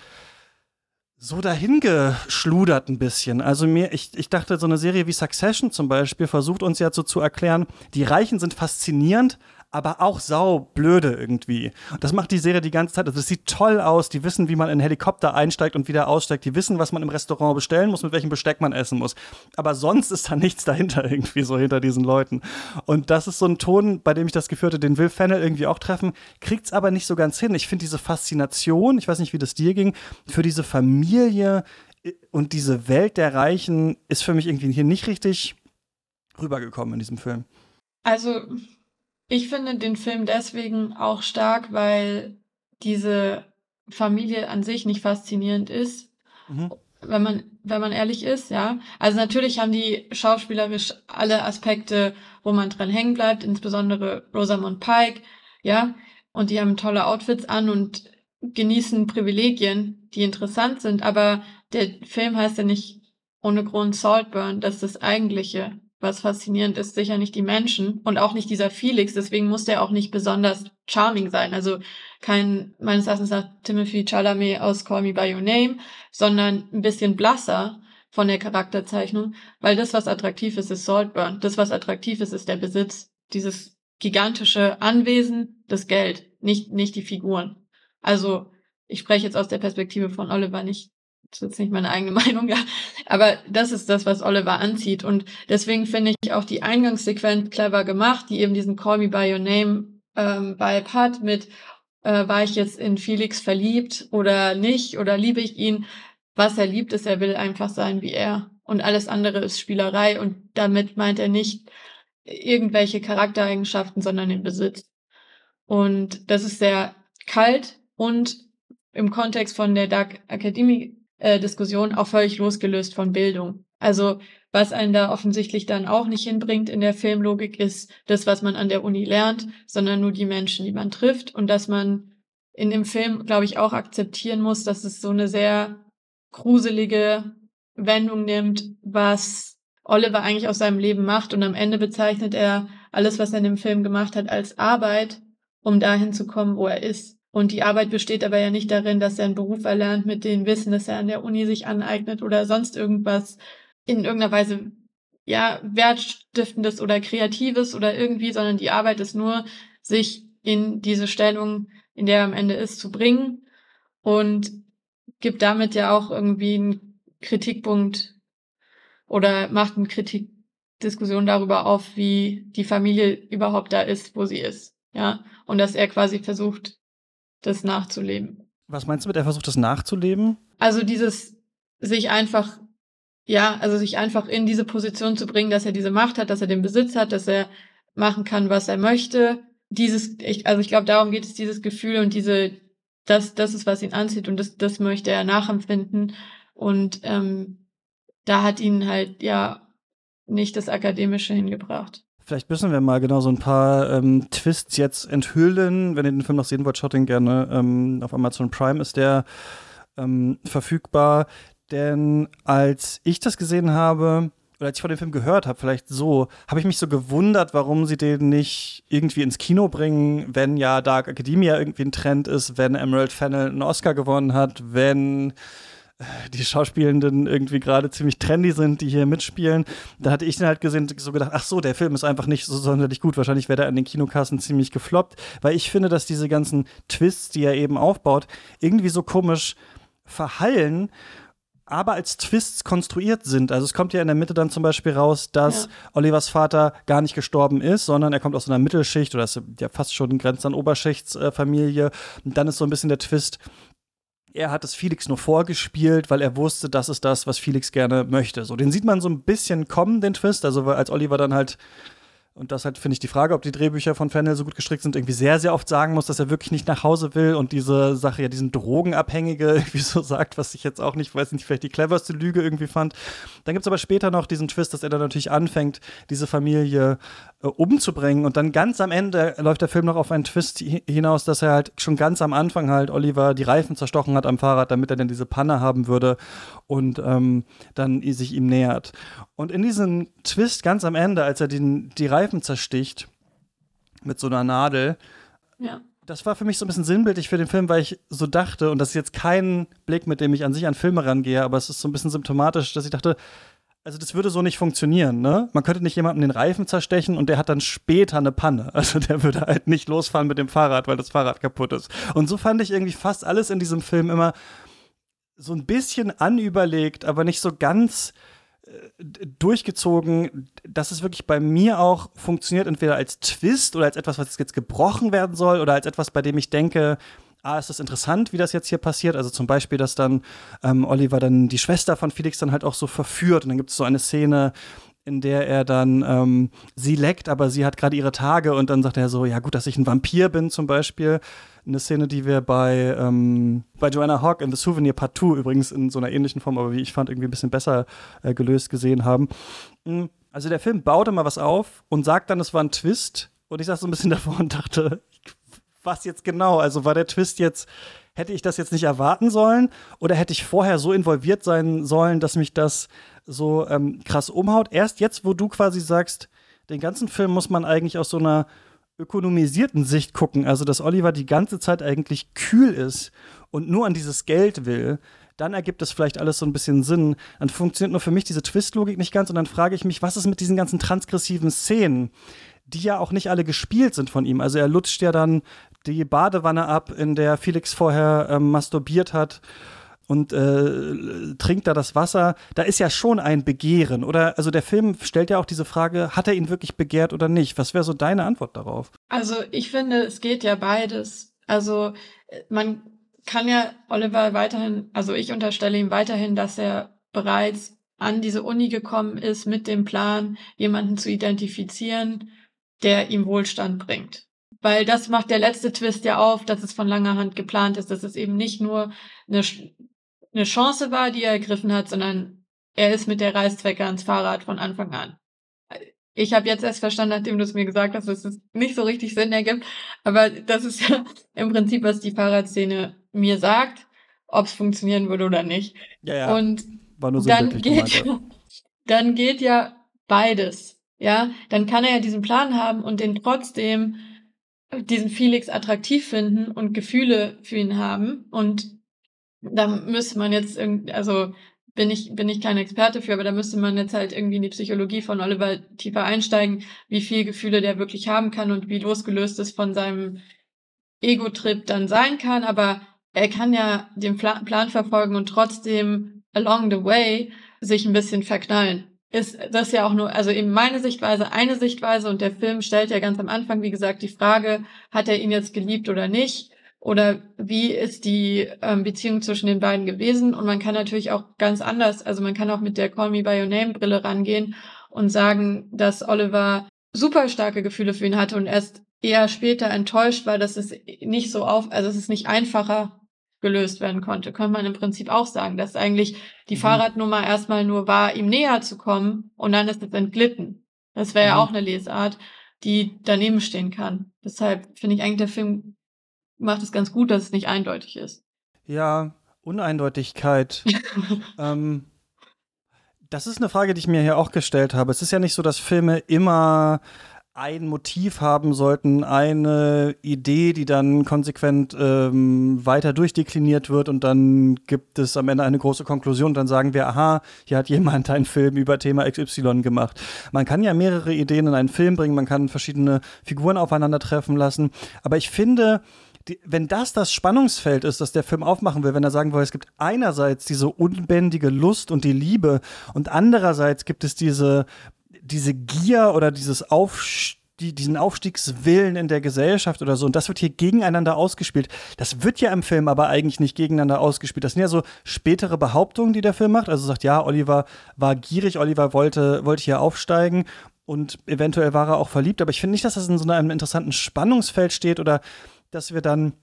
Speaker 1: so dahingeschludert ein bisschen. Also mir, ich, ich dachte, so eine Serie wie Succession zum Beispiel versucht uns ja so zu erklären, die Reichen sind faszinierend, aber auch sau blöde irgendwie. Das macht die Serie die ganze Zeit. Also es sieht toll aus. Die wissen, wie man in einen Helikopter einsteigt und wieder aussteigt. Die wissen, was man im Restaurant bestellen muss, mit welchem Besteck man essen muss. Aber sonst ist da nichts dahinter irgendwie so hinter diesen Leuten. Und das ist so ein Ton, bei dem ich das Gefühl hatte, den will Fennel irgendwie auch treffen, kriegt's aber nicht so ganz hin. Ich finde diese Faszination, ich weiß nicht, wie das dir ging, für diese Familie äh, und diese Welt der Reichen ist für mich irgendwie hier nicht richtig rübergekommen in diesem Film.
Speaker 2: Also ich finde den Film deswegen auch stark, weil diese Familie an sich nicht faszinierend ist. Mhm. Wenn man, wenn man ehrlich ist, ja. Also natürlich haben die schauspielerisch alle Aspekte, wo man dran hängen bleibt, insbesondere Rosamund Pike, ja. Und die haben tolle Outfits an und genießen Privilegien, die interessant sind. Aber der Film heißt ja nicht ohne Grund Saltburn, das ist das eigentliche was faszinierend ist, sicher nicht die Menschen und auch nicht dieser Felix. Deswegen muss der auch nicht besonders charming sein. Also kein, meines Erachtens nach Timothy Chalamet aus Call Me By Your Name, sondern ein bisschen blasser von der Charakterzeichnung, weil das, was attraktiv ist, ist Saltburn. Das, was attraktiv ist, ist der Besitz. Dieses gigantische Anwesen, das Geld, nicht, nicht die Figuren. Also, ich spreche jetzt aus der Perspektive von Oliver, nicht das ist jetzt nicht meine eigene Meinung, ja. Aber das ist das, was Oliver anzieht. Und deswegen finde ich auch die Eingangssequenz clever gemacht, die eben diesen Call Me By Your Name ähm, Vibe hat mit, äh, war ich jetzt in Felix verliebt oder nicht oder liebe ich ihn? Was er liebt, ist, er will einfach sein wie er. Und alles andere ist Spielerei. Und damit meint er nicht irgendwelche Charaktereigenschaften, sondern den Besitz. Und das ist sehr kalt und im Kontext von der Dark Academy äh, Diskussion auch völlig losgelöst von Bildung. Also was einen da offensichtlich dann auch nicht hinbringt in der Filmlogik ist das, was man an der Uni lernt, sondern nur die Menschen, die man trifft und dass man in dem Film, glaube ich, auch akzeptieren muss, dass es so eine sehr gruselige Wendung nimmt, was Oliver eigentlich aus seinem Leben macht und am Ende bezeichnet er alles, was er in dem Film gemacht hat, als Arbeit, um dahin zu kommen, wo er ist. Und die Arbeit besteht aber ja nicht darin, dass er einen Beruf erlernt mit dem Wissen, das er an der Uni sich aneignet oder sonst irgendwas in irgendeiner Weise ja wertstiftendes oder kreatives oder irgendwie, sondern die Arbeit ist nur, sich in diese Stellung, in der er am Ende ist, zu bringen und gibt damit ja auch irgendwie einen Kritikpunkt oder macht eine Kritikdiskussion darüber auf, wie die Familie überhaupt da ist, wo sie ist. Ja, und dass er quasi versucht, das nachzuleben.
Speaker 1: Was meinst du mit, er versucht das nachzuleben?
Speaker 2: Also dieses sich einfach, ja, also sich einfach in diese Position zu bringen, dass er diese Macht hat, dass er den Besitz hat, dass er machen kann, was er möchte. Dieses, ich, also ich glaube, darum geht es, dieses Gefühl und diese, das, das ist, was ihn anzieht und das, das möchte er nachempfinden. Und ähm, da hat ihn halt ja nicht das Akademische hingebracht.
Speaker 1: Vielleicht müssen wir mal genau so ein paar ähm, Twists jetzt enthüllen. Wenn ihr den Film noch sehen wollt, schaut den gerne. Ähm, auf Amazon Prime ist der ähm, verfügbar. Denn als ich das gesehen habe, oder als ich von dem Film gehört habe, vielleicht so, habe ich mich so gewundert, warum sie den nicht irgendwie ins Kino bringen, wenn ja Dark Academia irgendwie ein Trend ist, wenn Emerald Fennel einen Oscar gewonnen hat, wenn die Schauspielenden irgendwie gerade ziemlich trendy sind, die hier mitspielen. Da hatte ich dann halt gesehen, so gedacht, ach so, der Film ist einfach nicht so sonderlich gut. Wahrscheinlich wäre der an den Kinokassen ziemlich gefloppt, weil ich finde, dass diese ganzen Twists, die er eben aufbaut, irgendwie so komisch verhallen aber als Twists konstruiert sind. Also es kommt ja in der Mitte dann zum Beispiel raus, dass ja. Olivers Vater gar nicht gestorben ist, sondern er kommt aus einer Mittelschicht oder ist ja fast schon grenzt an Oberschichtsfamilie. Und dann ist so ein bisschen der Twist, er hat es Felix nur vorgespielt, weil er wusste, das ist das, was Felix gerne möchte. So, den sieht man so ein bisschen kommen, den Twist. Also als Oliver dann halt und das halt, finde ich, die Frage, ob die Drehbücher von Fennel so gut gestrickt sind, irgendwie sehr, sehr oft sagen muss, dass er wirklich nicht nach Hause will und diese Sache ja diesen Drogenabhängige irgendwie so sagt, was ich jetzt auch nicht, weiß nicht, vielleicht die cleverste Lüge irgendwie fand. Dann gibt es aber später noch diesen Twist, dass er dann natürlich anfängt, diese Familie äh, umzubringen und dann ganz am Ende läuft der Film noch auf einen Twist hinaus, dass er halt schon ganz am Anfang halt Oliver die Reifen zerstochen hat am Fahrrad, damit er dann diese Panne haben würde und ähm, dann sich ihm nähert. Und in diesem Twist ganz am Ende, als er den, die Reifen zersticht mit so einer Nadel,
Speaker 2: ja.
Speaker 1: das war für mich so ein bisschen sinnbildlich für den Film, weil ich so dachte, und das ist jetzt kein Blick, mit dem ich an sich an Filme rangehe, aber es ist so ein bisschen symptomatisch, dass ich dachte, also das würde so nicht funktionieren, ne? Man könnte nicht jemandem den Reifen zerstechen und der hat dann später eine Panne. Also der würde halt nicht losfahren mit dem Fahrrad, weil das Fahrrad kaputt ist. Und so fand ich irgendwie fast alles in diesem Film immer so ein bisschen anüberlegt, aber nicht so ganz durchgezogen, dass es wirklich bei mir auch funktioniert, entweder als Twist oder als etwas, was jetzt gebrochen werden soll, oder als etwas, bei dem ich denke, ah, ist das interessant, wie das jetzt hier passiert. Also zum Beispiel, dass dann ähm, Oliver dann die Schwester von Felix dann halt auch so verführt. Und dann gibt es so eine Szene, in der er dann ähm, sie leckt, aber sie hat gerade ihre Tage und dann sagt er so, ja gut, dass ich ein Vampir bin zum Beispiel. Eine Szene, die wir bei, ähm, bei Joanna Hawk in The Souvenir Part 2 übrigens in so einer ähnlichen Form, aber wie ich fand, irgendwie ein bisschen besser äh, gelöst gesehen haben. Hm, also der Film baut immer was auf und sagt dann, es war ein Twist. Und ich saß so ein bisschen davor und dachte, was jetzt genau? Also war der Twist jetzt, hätte ich das jetzt nicht erwarten sollen? Oder hätte ich vorher so involviert sein sollen, dass mich das so ähm, krass umhaut? Erst jetzt, wo du quasi sagst, den ganzen Film muss man eigentlich aus so einer ökonomisierten Sicht gucken, also dass Oliver die ganze Zeit eigentlich kühl ist und nur an dieses Geld will, dann ergibt es vielleicht alles so ein bisschen Sinn. Dann funktioniert nur für mich diese Twist-Logik nicht ganz und dann frage ich mich, was ist mit diesen ganzen transgressiven Szenen, die ja auch nicht alle gespielt sind von ihm. Also er lutscht ja dann die Badewanne ab, in der Felix vorher ähm, masturbiert hat und äh, trinkt da das Wasser, da ist ja schon ein Begehren. Oder also der Film stellt ja auch diese Frage, hat er ihn wirklich begehrt oder nicht? Was wäre so deine Antwort darauf?
Speaker 2: Also ich finde, es geht ja beides. Also man kann ja Oliver weiterhin, also ich unterstelle ihm weiterhin, dass er bereits an diese Uni gekommen ist mit dem Plan, jemanden zu identifizieren, der ihm Wohlstand bringt. Weil das macht der letzte Twist ja auf, dass es von langer Hand geplant ist, dass es eben nicht nur eine eine Chance war, die er ergriffen hat, sondern er ist mit der Reißzwecke ans Fahrrad von Anfang an. Ich habe jetzt erst verstanden, nachdem du es mir gesagt hast, dass es nicht so richtig Sinn ergibt. Aber das ist ja im Prinzip, was die Fahrradszene mir sagt, ob es funktionieren würde oder nicht.
Speaker 1: Ja, ja.
Speaker 2: Und dann geht, dann geht ja beides. Ja, dann kann er ja diesen Plan haben und den trotzdem diesen Felix attraktiv finden und Gefühle für ihn haben und da müsste man jetzt irgendwie, also bin ich, bin ich kein Experte für, aber da müsste man jetzt halt irgendwie in die Psychologie von Oliver tiefer einsteigen, wie viel Gefühle der wirklich haben kann und wie losgelöst es von seinem Ego-Trip dann sein kann. Aber er kann ja den Plan verfolgen und trotzdem along the way sich ein bisschen verknallen. Ist das ja auch nur, also eben meine Sichtweise, eine Sichtweise und der Film stellt ja ganz am Anfang, wie gesagt, die Frage, hat er ihn jetzt geliebt oder nicht? Oder wie ist die ähm, Beziehung zwischen den beiden gewesen? Und man kann natürlich auch ganz anders, also man kann auch mit der Call Me By Your Name Brille rangehen und sagen, dass Oliver super starke Gefühle für ihn hatte und erst eher später enttäuscht war, dass es nicht so auf, also es nicht einfacher gelöst werden konnte. Könnte man im Prinzip auch sagen, dass eigentlich die mhm. Fahrradnummer erstmal nur war, ihm näher zu kommen und dann ist es entglitten. Das wäre mhm. ja auch eine Lesart, die daneben stehen kann. Deshalb finde ich eigentlich der Film macht es ganz gut, dass es nicht eindeutig ist.
Speaker 1: Ja, Uneindeutigkeit. ähm, das ist eine Frage, die ich mir hier auch gestellt habe. Es ist ja nicht so, dass Filme immer ein Motiv haben sollten, eine Idee, die dann konsequent ähm, weiter durchdekliniert wird und dann gibt es am Ende eine große Konklusion und dann sagen wir, aha, hier hat jemand einen Film über Thema XY gemacht. Man kann ja mehrere Ideen in einen Film bringen, man kann verschiedene Figuren aufeinandertreffen lassen, aber ich finde, die, wenn das das Spannungsfeld ist, das der Film aufmachen will, wenn er sagen will, es gibt einerseits diese unbändige Lust und die Liebe und andererseits gibt es diese diese Gier oder dieses Aufstieg die, diesen Aufstiegswillen in der Gesellschaft oder so. Und das wird hier gegeneinander ausgespielt. Das wird ja im Film aber eigentlich nicht gegeneinander ausgespielt. Das sind ja so spätere Behauptungen, die der Film macht. Also sagt, ja, Oliver war gierig, Oliver wollte, wollte hier aufsteigen und eventuell war er auch verliebt. Aber ich finde nicht, dass das in so einem interessanten Spannungsfeld steht oder dass wir dann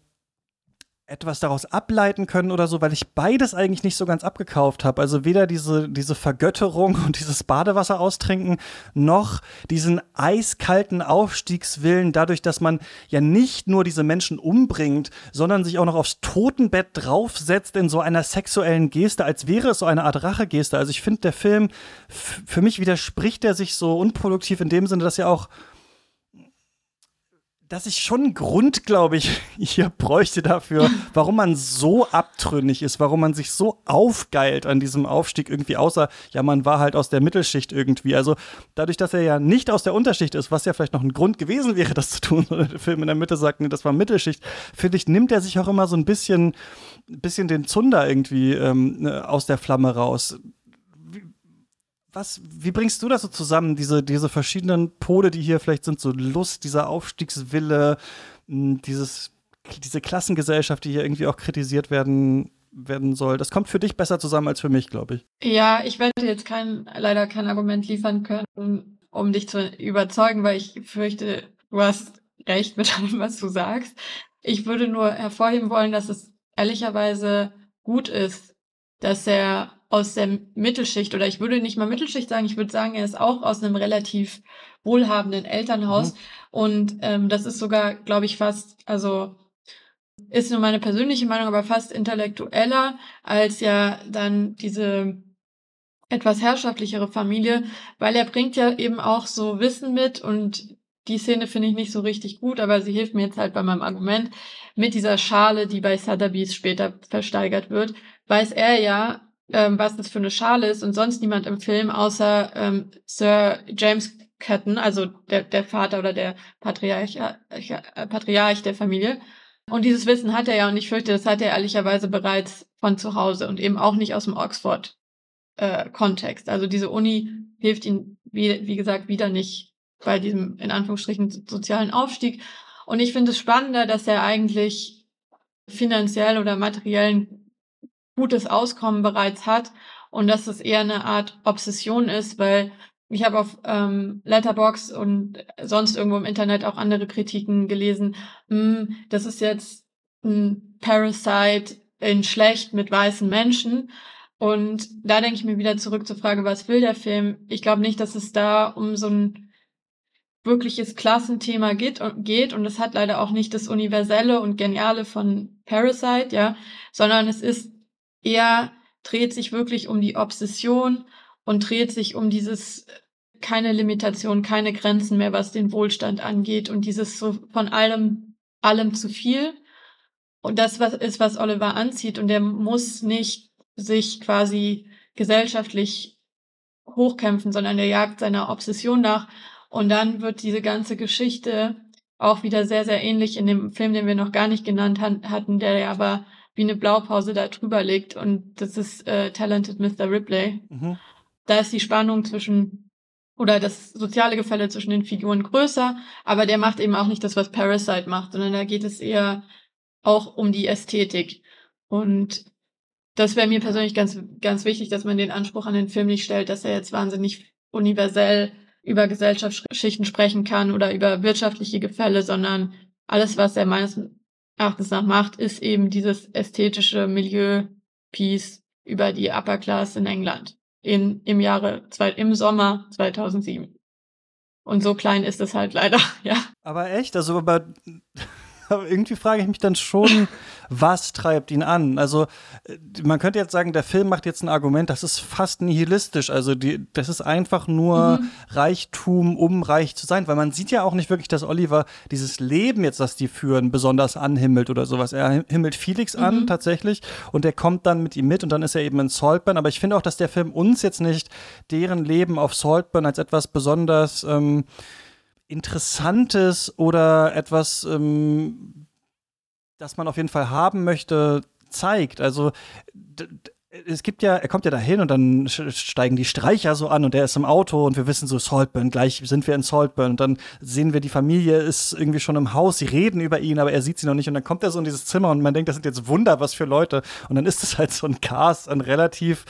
Speaker 1: etwas daraus ableiten können oder so, weil ich beides eigentlich nicht so ganz abgekauft habe. Also weder diese, diese Vergötterung und dieses Badewasser austrinken, noch diesen eiskalten Aufstiegswillen, dadurch, dass man ja nicht nur diese Menschen umbringt, sondern sich auch noch aufs Totenbett draufsetzt in so einer sexuellen Geste, als wäre es so eine Art Rachegeste. Also ich finde, der Film, für mich widerspricht er sich so unproduktiv in dem Sinne, dass er auch dass ich schon Grund, glaube ich, hier bräuchte dafür, warum man so abtrünnig ist, warum man sich so aufgeilt an diesem Aufstieg irgendwie, außer, ja, man war halt aus der Mittelschicht irgendwie. Also dadurch, dass er ja nicht aus der Unterschicht ist, was ja vielleicht noch ein Grund gewesen wäre, das zu tun, oder der Film in der Mitte sagt, nee, das war Mittelschicht, finde ich, nimmt er sich auch immer so ein bisschen, bisschen den Zunder irgendwie ähm, ne, aus der Flamme raus was, wie bringst du das so zusammen, diese, diese verschiedenen Pole, die hier vielleicht sind, so Lust, dieser Aufstiegswille, hm, dieses, diese Klassengesellschaft, die hier irgendwie auch kritisiert werden, werden soll. Das kommt für dich besser zusammen als für mich, glaube ich.
Speaker 2: Ja, ich werde jetzt kein, leider kein Argument liefern können, um dich zu überzeugen, weil ich fürchte, du hast recht mit allem, was du sagst. Ich würde nur hervorheben wollen, dass es ehrlicherweise gut ist, dass er aus der Mittelschicht oder ich würde nicht mal Mittelschicht sagen, ich würde sagen, er ist auch aus einem relativ wohlhabenden Elternhaus. Mhm. Und ähm, das ist sogar, glaube ich, fast, also ist nur meine persönliche Meinung, aber fast intellektueller als ja dann diese etwas herrschaftlichere Familie, weil er bringt ja eben auch so Wissen mit und die Szene finde ich nicht so richtig gut, aber sie hilft mir jetzt halt bei meinem Argument. Mit dieser Schale, die bei Sotheby's später versteigert wird, weiß er ja, ähm, was das für eine Schale ist und sonst niemand im Film außer ähm, Sir James Catton, also der, der Vater oder der Patriarch, äh, Patriarch der Familie. Und dieses Wissen hat er ja und ich fürchte, das hat er ehrlicherweise bereits von zu Hause und eben auch nicht aus dem Oxford-Kontext. Äh, also diese Uni hilft ihm, wie, wie gesagt, wieder nicht bei diesem, in Anführungsstrichen, sozialen Aufstieg. Und ich finde es spannender, dass er eigentlich finanziell oder materiellen gutes Auskommen bereits hat und dass es eher eine Art Obsession ist, weil ich habe auf ähm, Letterbox und sonst irgendwo im Internet auch andere Kritiken gelesen. Hm, das ist jetzt ein Parasite in schlecht mit weißen Menschen. Und da denke ich mir wieder zurück zur Frage, was will der Film? Ich glaube nicht, dass es da um so ein wirkliches Klassenthema geht, geht und es hat leider auch nicht das Universelle und Geniale von Parasite, ja, sondern es ist er dreht sich wirklich um die Obsession und dreht sich um dieses keine Limitation, keine Grenzen mehr, was den Wohlstand angeht und dieses so von allem, allem zu viel. Und das was ist, was Oliver anzieht und der muss nicht sich quasi gesellschaftlich hochkämpfen, sondern der jagt seiner Obsession nach. Und dann wird diese ganze Geschichte auch wieder sehr, sehr ähnlich in dem Film, den wir noch gar nicht genannt hatten, der aber wie eine Blaupause da drüber liegt und das ist äh, Talented Mr. Ripley. Mhm. Da ist die Spannung zwischen oder das soziale Gefälle zwischen den Figuren größer, aber der macht eben auch nicht das, was Parasite macht, sondern da geht es eher auch um die Ästhetik. Und das wäre mir persönlich ganz, ganz wichtig, dass man den Anspruch an den Film nicht stellt, dass er jetzt wahnsinnig universell über Gesellschaftsschichten sprechen kann oder über wirtschaftliche Gefälle, sondern alles, was er meines Erachtens nach macht, ist eben dieses ästhetische Milieu-Piece über die Upper Class in England in, im Jahre, im Sommer 2007. Und so klein ist es halt leider, ja.
Speaker 1: Aber echt? Also, aber aber irgendwie frage ich mich dann schon, was treibt ihn an? Also, äh, man könnte jetzt sagen, der Film macht jetzt ein Argument, das ist fast nihilistisch. Also, die, das ist einfach nur mhm. Reichtum, um reich zu sein, weil man sieht ja auch nicht wirklich, dass Oliver dieses Leben jetzt, das die führen, besonders anhimmelt oder sowas. Er himmelt Felix mhm. an, tatsächlich, und der kommt dann mit ihm mit und dann ist er eben in Saltburn. Aber ich finde auch, dass der Film uns jetzt nicht deren Leben auf Saltburn als etwas besonders ähm, Interessantes oder etwas, ähm, das man auf jeden Fall haben möchte, zeigt. Also es gibt ja, er kommt ja dahin und dann steigen die Streicher so an und er ist im Auto und wir wissen so Saltburn, gleich sind wir in Saltburn und dann sehen wir, die Familie ist irgendwie schon im Haus, sie reden über ihn, aber er sieht sie noch nicht und dann kommt er so in dieses Zimmer und man denkt, das sind jetzt Wunder, was für Leute und dann ist es halt so ein Cast an relativ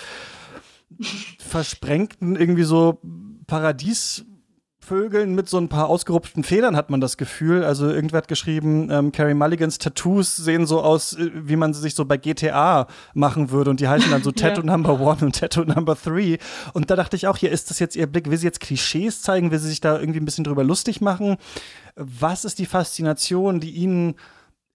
Speaker 1: versprengten irgendwie so Paradies Vögeln mit so ein paar ausgerupften Federn hat man das Gefühl. Also irgendwer hat geschrieben, ähm, Carrie Mulligans Tattoos sehen so aus, äh, wie man sie sich so bei GTA machen würde. Und die heißen dann so Tattoo ja. Number One und Tattoo Number Three. Und da dachte ich auch, hier ist das jetzt ihr Blick, will sie jetzt Klischees zeigen, will sie sich da irgendwie ein bisschen drüber lustig machen? Was ist die Faszination, die ihnen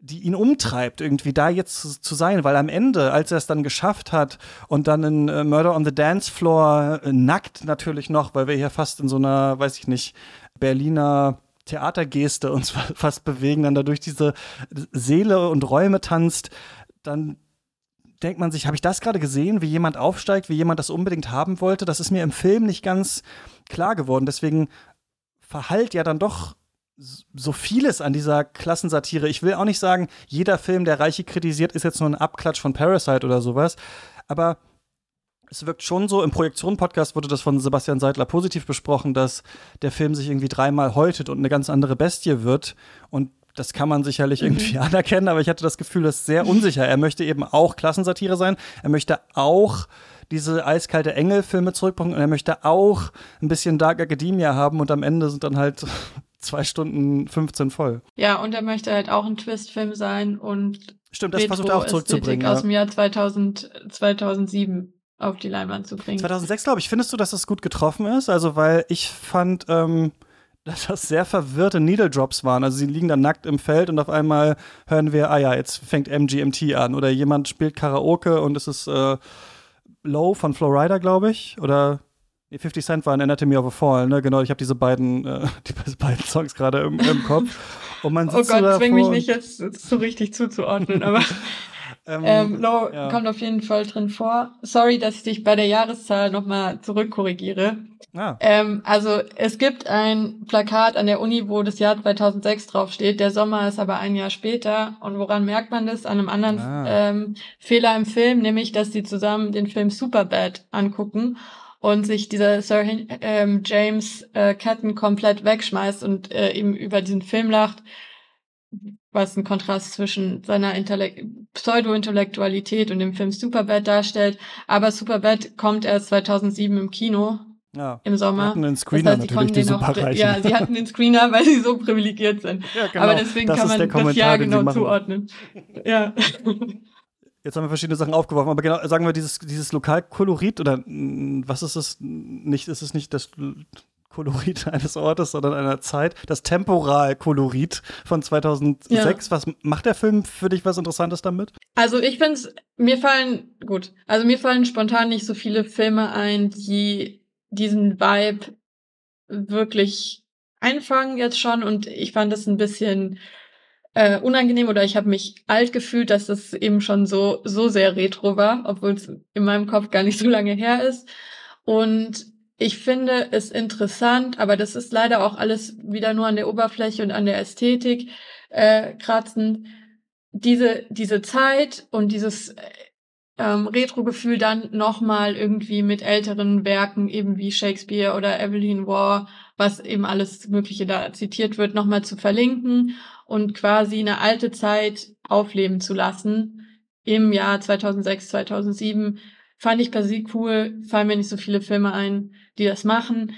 Speaker 1: die ihn umtreibt, irgendwie da jetzt zu, zu, sein, weil am Ende, als er es dann geschafft hat und dann in äh, Murder on the Dance Floor äh, nackt natürlich noch, weil wir hier fast in so einer, weiß ich nicht, Berliner Theatergeste uns fast bewegen, dann dadurch diese Seele und Räume tanzt, dann denkt man sich, habe ich das gerade gesehen, wie jemand aufsteigt, wie jemand das unbedingt haben wollte? Das ist mir im Film nicht ganz klar geworden. Deswegen verhallt ja dann doch so vieles an dieser Klassensatire. Ich will auch nicht sagen, jeder Film, der Reiche kritisiert, ist jetzt nur ein Abklatsch von Parasite oder sowas. Aber es wirkt schon so, im Projektion-Podcast wurde das von Sebastian Seidler positiv besprochen, dass der Film sich irgendwie dreimal häutet und eine ganz andere Bestie wird. Und das kann man sicherlich mhm. irgendwie anerkennen, aber ich hatte das Gefühl, das ist sehr unsicher. Er möchte eben auch Klassensatire sein. Er möchte auch diese eiskalte Engel-Filme zurückbringen und er möchte auch ein bisschen Dark Academia haben und am Ende sind dann halt zwei Stunden 15 voll.
Speaker 2: Ja, und er möchte halt auch ein Twist-Film sein und
Speaker 1: Stimmt, das versucht er auch zurückzubringen.
Speaker 2: Ja. aus dem Jahr 2000, 2007 auf die Leinwand zu bringen.
Speaker 1: 2006, glaube ich. Findest du, dass das gut getroffen ist? Also, weil ich fand, ähm, dass das sehr verwirrte Needle Drops waren. Also, sie liegen dann nackt im Feld und auf einmal hören wir, ah ja, jetzt fängt MGMT an. Oder jemand spielt Karaoke und es ist äh, Low von Florida, glaube ich. Oder 50 Cent war in Anatomy of a Fall, ne? Genau, ich habe diese beiden, äh, die beiden Songs gerade im, im, Kopf. Und man
Speaker 2: oh Gott, zwing mich nicht jetzt so richtig zuzuordnen, aber ähm, ähm, Low ja. kommt auf jeden Fall drin vor. Sorry, dass ich dich bei der Jahreszahl nochmal zurückkorrigiere. Ah. Ähm, also es gibt ein Plakat an der Uni, wo das Jahr 2006 draufsteht. Der Sommer ist aber ein Jahr später. Und woran merkt man das? An einem anderen ah. ähm, Fehler im Film, nämlich, dass sie zusammen den Film Superbad angucken und sich dieser Sir ähm, James äh, Catton komplett wegschmeißt und äh, eben über diesen Film lacht, was ein Kontrast zwischen seiner Pseudo-Intellektualität und dem Film Superbad darstellt. Aber Superbad kommt erst 2007 im Kino. Ja, Im Sommer.
Speaker 1: Sie hatten den Screener das heißt, natürlich, die Superreichen.
Speaker 2: Ja, sie hatten den Screener, weil sie so privilegiert sind. Ja, genau. Aber deswegen das kann man das Jahr genau zuordnen. Ja.
Speaker 1: Jetzt haben wir verschiedene Sachen aufgeworfen, aber genau, sagen wir dieses, dieses Lokalkolorit oder was ist es nicht, ist es nicht das Kolorit eines Ortes, sondern einer Zeit, das Temporalkolorit von 2006. Ja. Was macht der Film für dich was Interessantes damit?
Speaker 2: Also ich finde es, mir fallen, gut, also mir fallen spontan nicht so viele Filme ein, die diesen Vibe wirklich einfangen jetzt schon und ich fand es ein bisschen äh, unangenehm oder ich habe mich alt gefühlt, dass das eben schon so so sehr retro war, obwohl es in meinem Kopf gar nicht so lange her ist. Und ich finde es interessant, aber das ist leider auch alles wieder nur an der Oberfläche und an der Ästhetik äh, kratzen. Diese diese Zeit und dieses ähm, Retro-Gefühl dann nochmal irgendwie mit älteren Werken, eben wie Shakespeare oder Evelyn Waugh, was eben alles Mögliche da zitiert wird, nochmal zu verlinken und quasi eine alte Zeit aufleben zu lassen im Jahr 2006, 2007. Fand ich per se cool, fallen mir nicht so viele Filme ein, die das machen.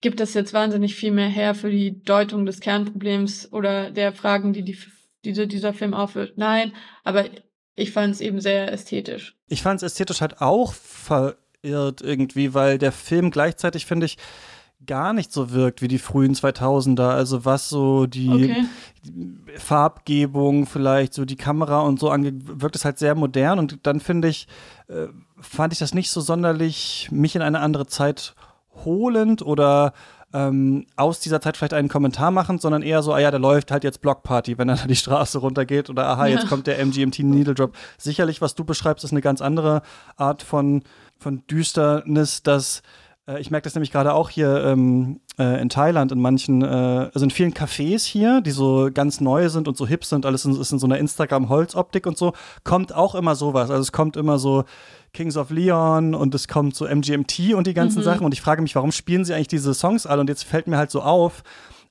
Speaker 2: Gibt es jetzt wahnsinnig viel mehr her für die Deutung des Kernproblems oder der Fragen, die, die diese, dieser Film aufwirft? Nein, aber ich fand es eben sehr ästhetisch.
Speaker 1: Ich fand es ästhetisch halt auch verirrt irgendwie, weil der Film gleichzeitig, finde ich, gar nicht so wirkt wie die frühen 2000er. Also was so die okay. Farbgebung, vielleicht so die Kamera und so angeht, wirkt es halt sehr modern. Und dann finde ich, äh, fand ich das nicht so sonderlich mich in eine andere Zeit holend oder ähm, aus dieser Zeit vielleicht einen Kommentar machen, sondern eher so, ah ja, da läuft halt jetzt Blockparty, wenn er da die Straße runtergeht oder aha, ja. jetzt kommt der MGMT Needle Drop. Sicherlich, was du beschreibst, ist eine ganz andere Art von, von Düsternis, dass äh, ich merke das nämlich gerade auch hier ähm, äh, in Thailand, in manchen, äh, also in vielen Cafés hier, die so ganz neu sind und so hip sind, alles ist in so einer Instagram-Holzoptik und so, kommt auch immer sowas. Also es kommt immer so Kings of Leon und es kommt so MGMT und die ganzen mhm. Sachen. Und ich frage mich, warum spielen sie eigentlich diese Songs alle? Und jetzt fällt mir halt so auf,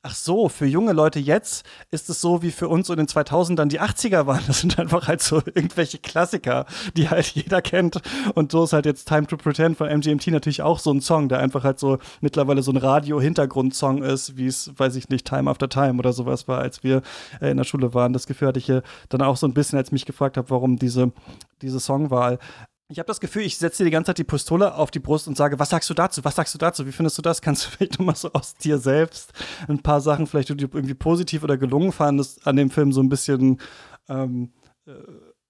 Speaker 1: ach so, für junge Leute jetzt ist es so, wie für uns in den 2000ern die 80er waren. Das sind einfach halt so irgendwelche Klassiker, die halt jeder kennt. Und so ist halt jetzt Time to Pretend von MGMT natürlich auch so ein Song, der einfach halt so mittlerweile so ein Radio-Hintergrundsong ist, wie es, weiß ich nicht, Time After Time oder sowas war, als wir äh, in der Schule waren. Das Gefühl hatte ich hier dann auch so ein bisschen, als ich mich gefragt habe, warum diese, diese Songwahl. Ich habe das Gefühl, ich setze dir die ganze Zeit die Pistole auf die Brust und sage, was sagst du dazu? Was sagst du dazu? Wie findest du das? Kannst du vielleicht nochmal so aus dir selbst ein paar Sachen, vielleicht die du irgendwie positiv oder gelungen fandest, an dem Film so ein bisschen ähm, äh,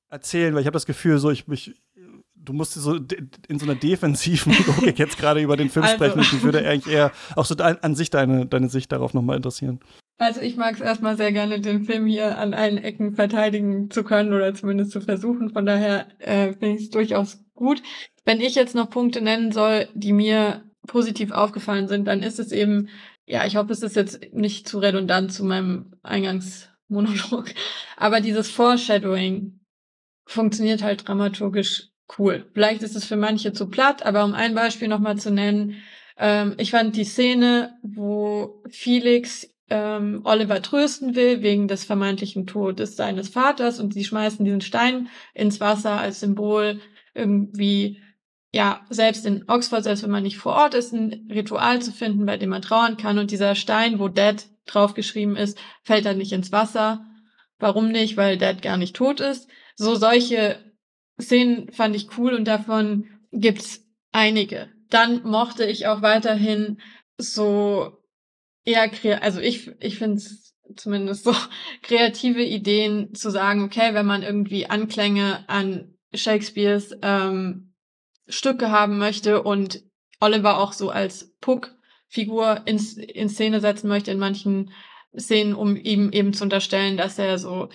Speaker 1: erzählen? Weil ich habe das Gefühl, so ich mich, du musst so in so einer defensiven Logik jetzt gerade über den Film also. sprechen. Ich würde eigentlich eher auch so an, an sich deine, deine Sicht darauf nochmal interessieren.
Speaker 2: Also ich mag es erstmal sehr gerne, den Film hier an allen Ecken verteidigen zu können oder zumindest zu versuchen. Von daher äh, finde ich es durchaus gut. Wenn ich jetzt noch Punkte nennen soll, die mir positiv aufgefallen sind, dann ist es eben, ja, ich hoffe, es ist jetzt nicht zu redundant zu meinem Eingangsmonolog, aber dieses Foreshadowing funktioniert halt dramaturgisch cool. Vielleicht ist es für manche zu platt, aber um ein Beispiel nochmal zu nennen, ähm, ich fand die Szene, wo Felix ähm, Oliver trösten will wegen des vermeintlichen Todes seines Vaters und sie schmeißen diesen Stein ins Wasser als Symbol irgendwie ja, selbst in Oxford, selbst wenn man nicht vor Ort ist, ein Ritual zu finden, bei dem man trauern kann. Und dieser Stein, wo Dad draufgeschrieben ist, fällt dann nicht ins Wasser. Warum nicht? Weil Dad gar nicht tot ist. So solche Szenen fand ich cool und davon gibt's einige. Dann mochte ich auch weiterhin so eher also ich, ich finde es zumindest so kreative Ideen zu sagen, okay, wenn man irgendwie Anklänge an Shakespeares ähm, Stücke haben möchte und Oliver auch so als Puck-Figur in, in Szene setzen möchte in manchen Szenen, um ihm eben zu unterstellen, dass er so,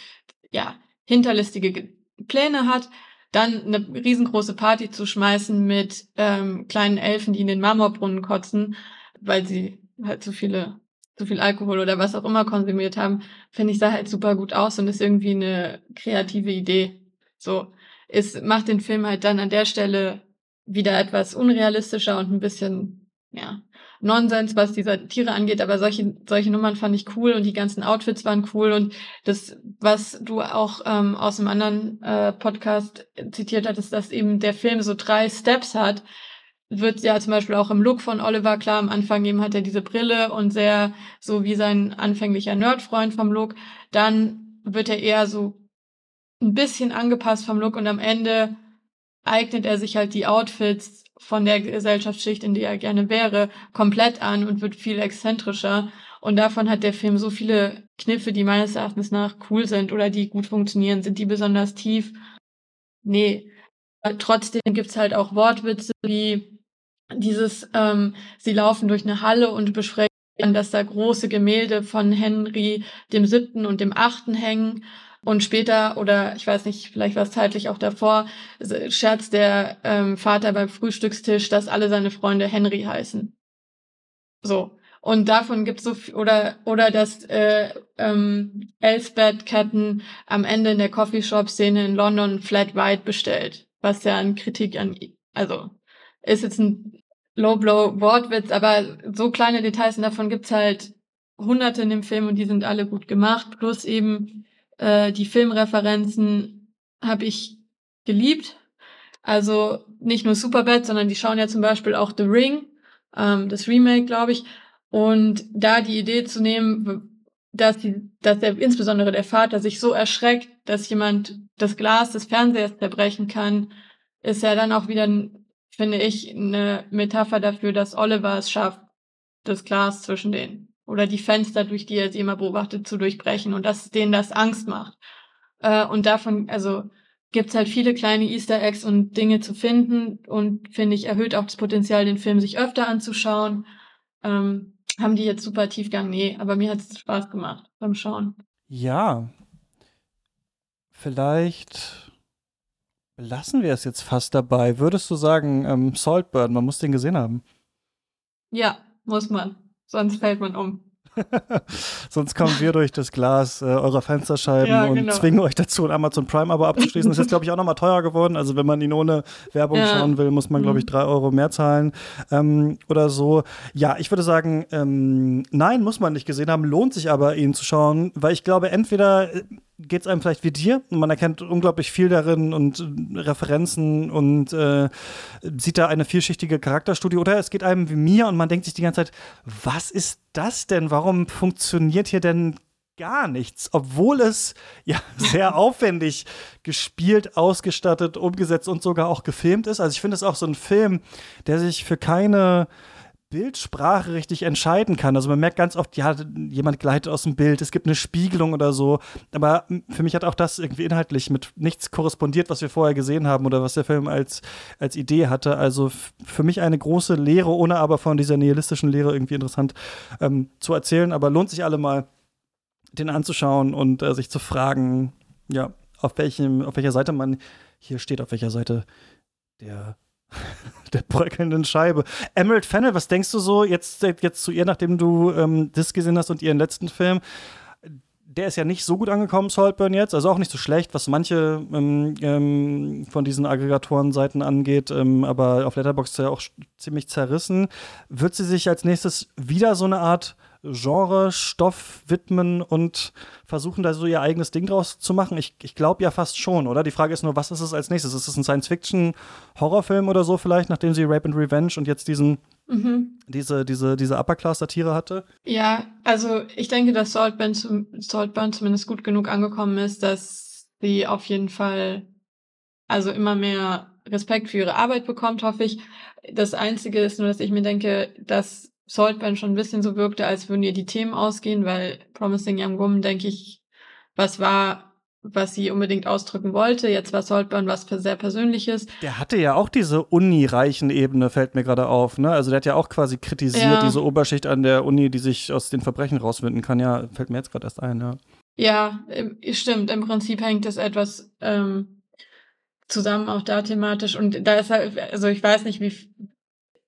Speaker 2: ja, hinterlistige Pläne hat, dann eine riesengroße Party zu schmeißen mit ähm, kleinen Elfen, die in den Marmorbrunnen kotzen, weil sie halt so viele, so viel Alkohol oder was auch immer konsumiert haben, finde ich, sah halt super gut aus und ist irgendwie eine kreative Idee. So, es macht den Film halt dann an der Stelle wieder etwas unrealistischer und ein bisschen, ja, Nonsens, was diese Tiere angeht, aber solche, solche Nummern fand ich cool und die ganzen Outfits waren cool und das, was du auch ähm, aus einem anderen äh, Podcast zitiert hattest, dass eben der Film so drei Steps hat, wird ja zum Beispiel auch im Look von Oliver klar. Am Anfang eben hat er diese Brille und sehr so wie sein anfänglicher Nerdfreund vom Look. Dann wird er eher so ein bisschen angepasst vom Look und am Ende eignet er sich halt die Outfits von der Gesellschaftsschicht, in der er gerne wäre, komplett an und wird viel exzentrischer. Und davon hat der Film so viele Kniffe, die meines Erachtens nach cool sind oder die gut funktionieren. Sind die besonders tief? Nee. Trotzdem gibt's halt auch Wortwitze wie dieses, ähm, sie laufen durch eine Halle und besprechen, dass da große Gemälde von Henry dem siebten und dem achten hängen. Und später, oder ich weiß nicht, vielleicht war es zeitlich auch davor, scherzt der ähm, Vater beim Frühstückstisch, dass alle seine Freunde Henry heißen. So. Und davon gibt's so viel, oder oder dass äh, ähm, Elsbeth Ketten am Ende in der Coffeeshop-Szene in London Flat White bestellt, was ja eine Kritik an, also ist jetzt ein Low-Blow-Wortwitz, aber so kleine Details und davon gibt's halt hunderte in dem Film und die sind alle gut gemacht, plus eben äh, die Filmreferenzen habe ich geliebt. Also nicht nur Superbad, sondern die schauen ja zum Beispiel auch The Ring, ähm, das Remake, glaube ich. Und da die Idee zu nehmen, dass, die, dass der, insbesondere der Vater sich so erschreckt, dass jemand das Glas des Fernsehers zerbrechen kann, ist ja dann auch wieder, finde ich, eine Metapher dafür, dass Oliver es schafft, das Glas zwischen denen oder die Fenster, durch die er sie immer beobachtet, zu durchbrechen und dass denen das Angst macht. Äh, und davon, also gibt's halt viele kleine Easter Eggs und Dinge zu finden und finde ich erhöht auch das Potenzial, den Film sich öfter anzuschauen. Ähm, haben die jetzt super Tiefgang? Nee, aber mir hat's Spaß gemacht beim Schauen.
Speaker 1: Ja. Vielleicht belassen wir es jetzt fast dabei. Würdest du sagen, ähm, Saltburn, man muss den gesehen haben?
Speaker 2: Ja, muss man. Sonst fällt man um.
Speaker 1: Sonst kommen wir durch das Glas äh, eurer Fensterscheiben ja, und genau. zwingen euch dazu, ein Amazon Prime-Abo abzuschließen. Das ist glaube ich, auch nochmal teuer geworden. Also, wenn man ihn ohne Werbung ja. schauen will, muss man, glaube ich, mhm. drei Euro mehr zahlen ähm, oder so. Ja, ich würde sagen, ähm, nein, muss man nicht gesehen haben, lohnt sich aber, ihn zu schauen, weil ich glaube, entweder äh, geht es einem vielleicht wie dir. Man erkennt unglaublich viel darin und äh, Referenzen und äh, sieht da eine vielschichtige Charakterstudie. Oder es geht einem wie mir und man denkt sich die ganze Zeit, was ist das denn? Warum funktioniert hier denn gar nichts, obwohl es ja sehr aufwendig gespielt, ausgestattet, umgesetzt und sogar auch gefilmt ist. Also ich finde es auch so ein Film, der sich für keine Bildsprache richtig entscheiden kann. Also man merkt ganz oft, ja, jemand gleitet aus dem Bild, es gibt eine Spiegelung oder so. Aber für mich hat auch das irgendwie inhaltlich mit nichts korrespondiert, was wir vorher gesehen haben oder was der Film als, als Idee hatte. Also für mich eine große Lehre, ohne aber von dieser nihilistischen Lehre irgendwie interessant ähm, zu erzählen. Aber lohnt sich alle mal, den anzuschauen und äh, sich zu fragen, ja, auf welchem, auf welcher Seite man hier steht, auf welcher Seite der der bröckelnden Scheibe. Emerald Fennel, was denkst du so jetzt, jetzt zu ihr, nachdem du ähm, das gesehen hast und ihren letzten Film? Der ist ja nicht so gut angekommen, Saltburn jetzt, also auch nicht so schlecht, was manche ähm, ähm, von diesen Aggregatoren-Seiten angeht, ähm, aber auf Letterboxd ja auch ziemlich zerrissen. Wird sie sich als nächstes wieder so eine Art Genre-Stoff widmen und versuchen, da so ihr eigenes Ding draus zu machen? Ich, ich glaube ja fast schon, oder? Die Frage ist nur, was ist es als nächstes? Ist es ein Science-Fiction-Horrorfilm oder so vielleicht, nachdem sie Rape and Revenge und jetzt diesen Mhm. diese, diese, diese Upper-Class-Satire hatte?
Speaker 2: Ja, also ich denke, dass Saltburn, zum, Saltburn zumindest gut genug angekommen ist, dass sie auf jeden Fall also immer mehr Respekt für ihre Arbeit bekommt, hoffe ich. Das Einzige ist nur, dass ich mir denke, dass Saltburn schon ein bisschen so wirkte, als würden ihr die Themen ausgehen, weil Promising Young Woman, denke ich, was war, was sie unbedingt ausdrücken wollte. Jetzt war Saltburn was sehr Persönliches.
Speaker 1: Der hatte ja auch diese Uni-reichen Ebene, fällt mir gerade auf. Ne? Also der hat ja auch quasi kritisiert, ja. diese Oberschicht an der Uni, die sich aus den Verbrechen rauswinden kann. Ja, fällt mir jetzt gerade erst ein, ja.
Speaker 2: Ja, stimmt. Im Prinzip hängt das etwas ähm, zusammen auch da thematisch. Und da ist halt, also ich weiß nicht, wie,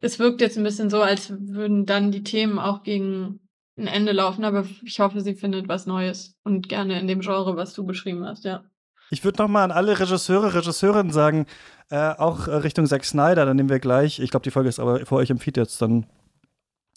Speaker 2: es wirkt jetzt ein bisschen so, als würden dann die Themen auch gegen ein Ende laufen, aber ich hoffe, sie findet was Neues und gerne in dem Genre, was du beschrieben hast, ja.
Speaker 1: Ich würde noch mal an alle Regisseure, Regisseurinnen sagen, äh, auch Richtung Zack Snyder, dann nehmen wir gleich, ich glaube, die Folge ist aber vor euch im Feed jetzt dann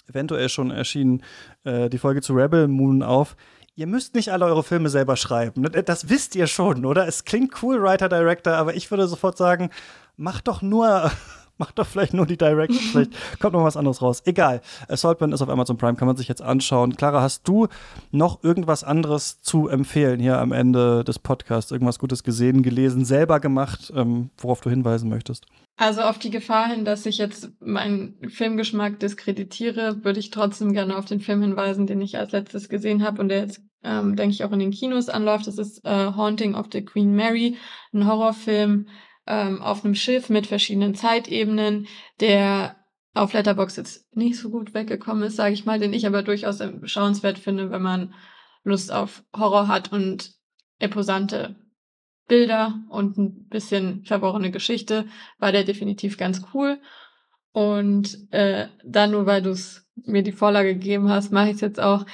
Speaker 1: eventuell schon erschienen, äh, die Folge zu Rebel Moon auf. Ihr müsst nicht alle eure Filme selber schreiben. Das wisst ihr schon, oder? Es klingt cool, Writer, Director, aber ich würde sofort sagen, macht doch nur Mach doch vielleicht nur die Direction, vielleicht kommt noch was anderes raus. Egal. Saltburn ist auf Amazon Prime, kann man sich jetzt anschauen. Clara, hast du noch irgendwas anderes zu empfehlen hier am Ende des Podcasts? Irgendwas Gutes gesehen, gelesen, selber gemacht, ähm, worauf du hinweisen möchtest?
Speaker 2: Also auf die Gefahr hin, dass ich jetzt meinen Filmgeschmack diskreditiere, würde ich trotzdem gerne auf den Film hinweisen, den ich als letztes gesehen habe und der jetzt, ähm, denke ich, auch in den Kinos anläuft. Das ist äh, Haunting of the Queen Mary, ein Horrorfilm ähm, auf einem Schiff mit verschiedenen Zeitebenen, der auf Letterbox jetzt nicht so gut weggekommen ist, sage ich mal, den ich aber durchaus schauenswert finde, wenn man Lust auf Horror hat und imposante Bilder und ein bisschen verworrene Geschichte, war der definitiv ganz cool. Und äh, dann nur, weil du mir die Vorlage gegeben hast, mache ich es jetzt auch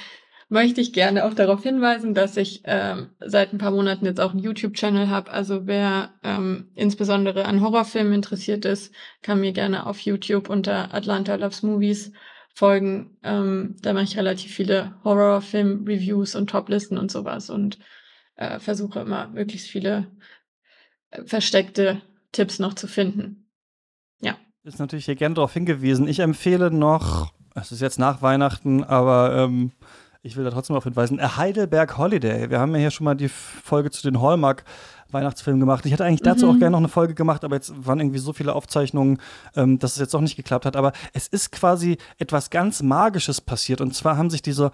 Speaker 2: möchte ich gerne auch darauf hinweisen, dass ich ähm, seit ein paar Monaten jetzt auch einen YouTube-Channel habe. Also wer ähm, insbesondere an Horrorfilmen interessiert ist, kann mir gerne auf YouTube unter Atlanta Loves Movies folgen. Ähm, da mache ich relativ viele Horrorfilm-Reviews und Toplisten und sowas und äh, versuche immer möglichst viele äh, versteckte Tipps noch zu finden. Ja.
Speaker 1: Ist natürlich hier gerne darauf hingewiesen. Ich empfehle noch, es ist jetzt nach Weihnachten, aber ähm, ich will da trotzdem darauf hinweisen, A Heidelberg Holiday. Wir haben ja hier schon mal die Folge zu den Hallmark Weihnachtsfilm gemacht. Ich hätte eigentlich dazu mhm. auch gerne noch eine Folge gemacht, aber jetzt waren irgendwie so viele Aufzeichnungen, ähm, dass es jetzt auch nicht geklappt hat. Aber es ist quasi etwas ganz Magisches passiert. Und zwar haben sich diese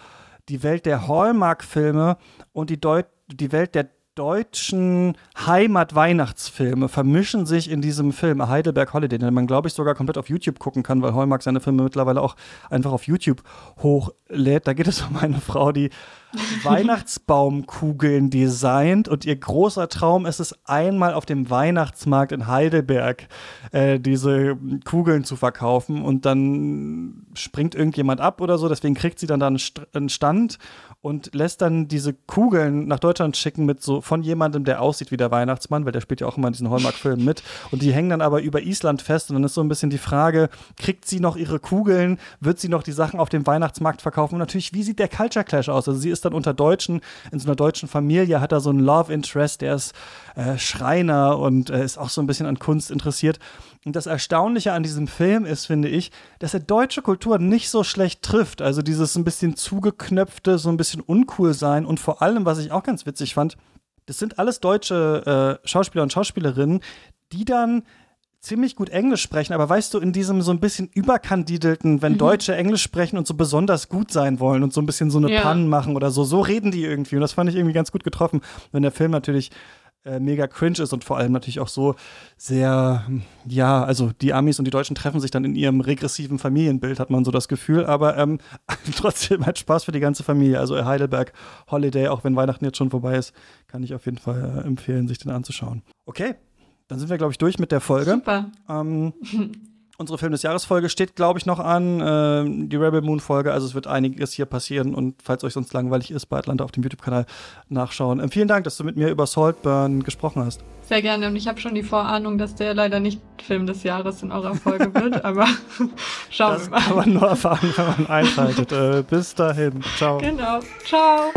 Speaker 1: die Welt der Hallmark-Filme und die, Deut die Welt der deutschen Heimat-Weihnachtsfilme vermischen sich in diesem Film A Heidelberg Holiday, den man, glaube ich, sogar komplett auf YouTube gucken kann, weil Hallmark seine Filme mittlerweile auch einfach auf YouTube hochlädt. Da geht es um eine Frau, die Weihnachtsbaumkugeln designt und ihr großer Traum ist es, einmal auf dem Weihnachtsmarkt in Heidelberg äh, diese Kugeln zu verkaufen und dann springt irgendjemand ab oder so, deswegen kriegt sie dann da einen Stand und lässt dann diese Kugeln nach Deutschland schicken mit so von jemandem, der aussieht wie der Weihnachtsmann, weil der spielt ja auch immer in diesen Hallmark-Filmen mit. Und die hängen dann aber über Island fest und dann ist so ein bisschen die Frage, kriegt sie noch ihre Kugeln? Wird sie noch die Sachen auf dem Weihnachtsmarkt verkaufen? Und natürlich, wie sieht der Culture Clash aus? Also sie ist dann unter Deutschen, in so einer deutschen Familie, hat er so einen Love Interest, der ist äh, Schreiner und äh, ist auch so ein bisschen an Kunst interessiert. Und das Erstaunliche an diesem Film ist, finde ich, dass er deutsche Kultur nicht so schlecht trifft. Also dieses ein bisschen zugeknöpfte, so ein bisschen uncool sein und vor allem, was ich auch ganz witzig fand, das sind alles deutsche äh, Schauspieler und Schauspielerinnen, die dann ziemlich gut Englisch sprechen, aber weißt du, in diesem so ein bisschen überkandidelten, wenn mhm. Deutsche Englisch sprechen und so besonders gut sein wollen und so ein bisschen so eine ja. Pannen machen oder so, so reden die irgendwie. Und das fand ich irgendwie ganz gut getroffen. Wenn der Film natürlich äh, mega cringe ist und vor allem natürlich auch so sehr, ja, also die Amis und die Deutschen treffen sich dann in ihrem regressiven Familienbild, hat man so das Gefühl, aber ähm, trotzdem hat Spaß für die ganze Familie. Also Heidelberg Holiday, auch wenn Weihnachten jetzt schon vorbei ist, kann ich auf jeden Fall äh, empfehlen, sich den anzuschauen. Okay, dann sind wir, glaube ich, durch mit der Folge.
Speaker 2: Super.
Speaker 1: Ähm, Unsere Film des Jahres Folge steht, glaube ich, noch an. Äh, die Rebel Moon Folge. Also es wird einiges hier passieren. Und falls euch sonst langweilig ist, bei Atlanta auf dem YouTube-Kanal nachschauen. Ähm, vielen Dank, dass du mit mir über Saltburn gesprochen hast.
Speaker 2: Sehr gerne. Und ich habe schon die Vorahnung, dass der leider nicht Film des Jahres in eurer Folge wird. aber schauen
Speaker 1: wir mal. Das kann man nur erfahren, wenn man einschaltet. äh, bis dahin. Ciao.
Speaker 2: Genau. Ciao.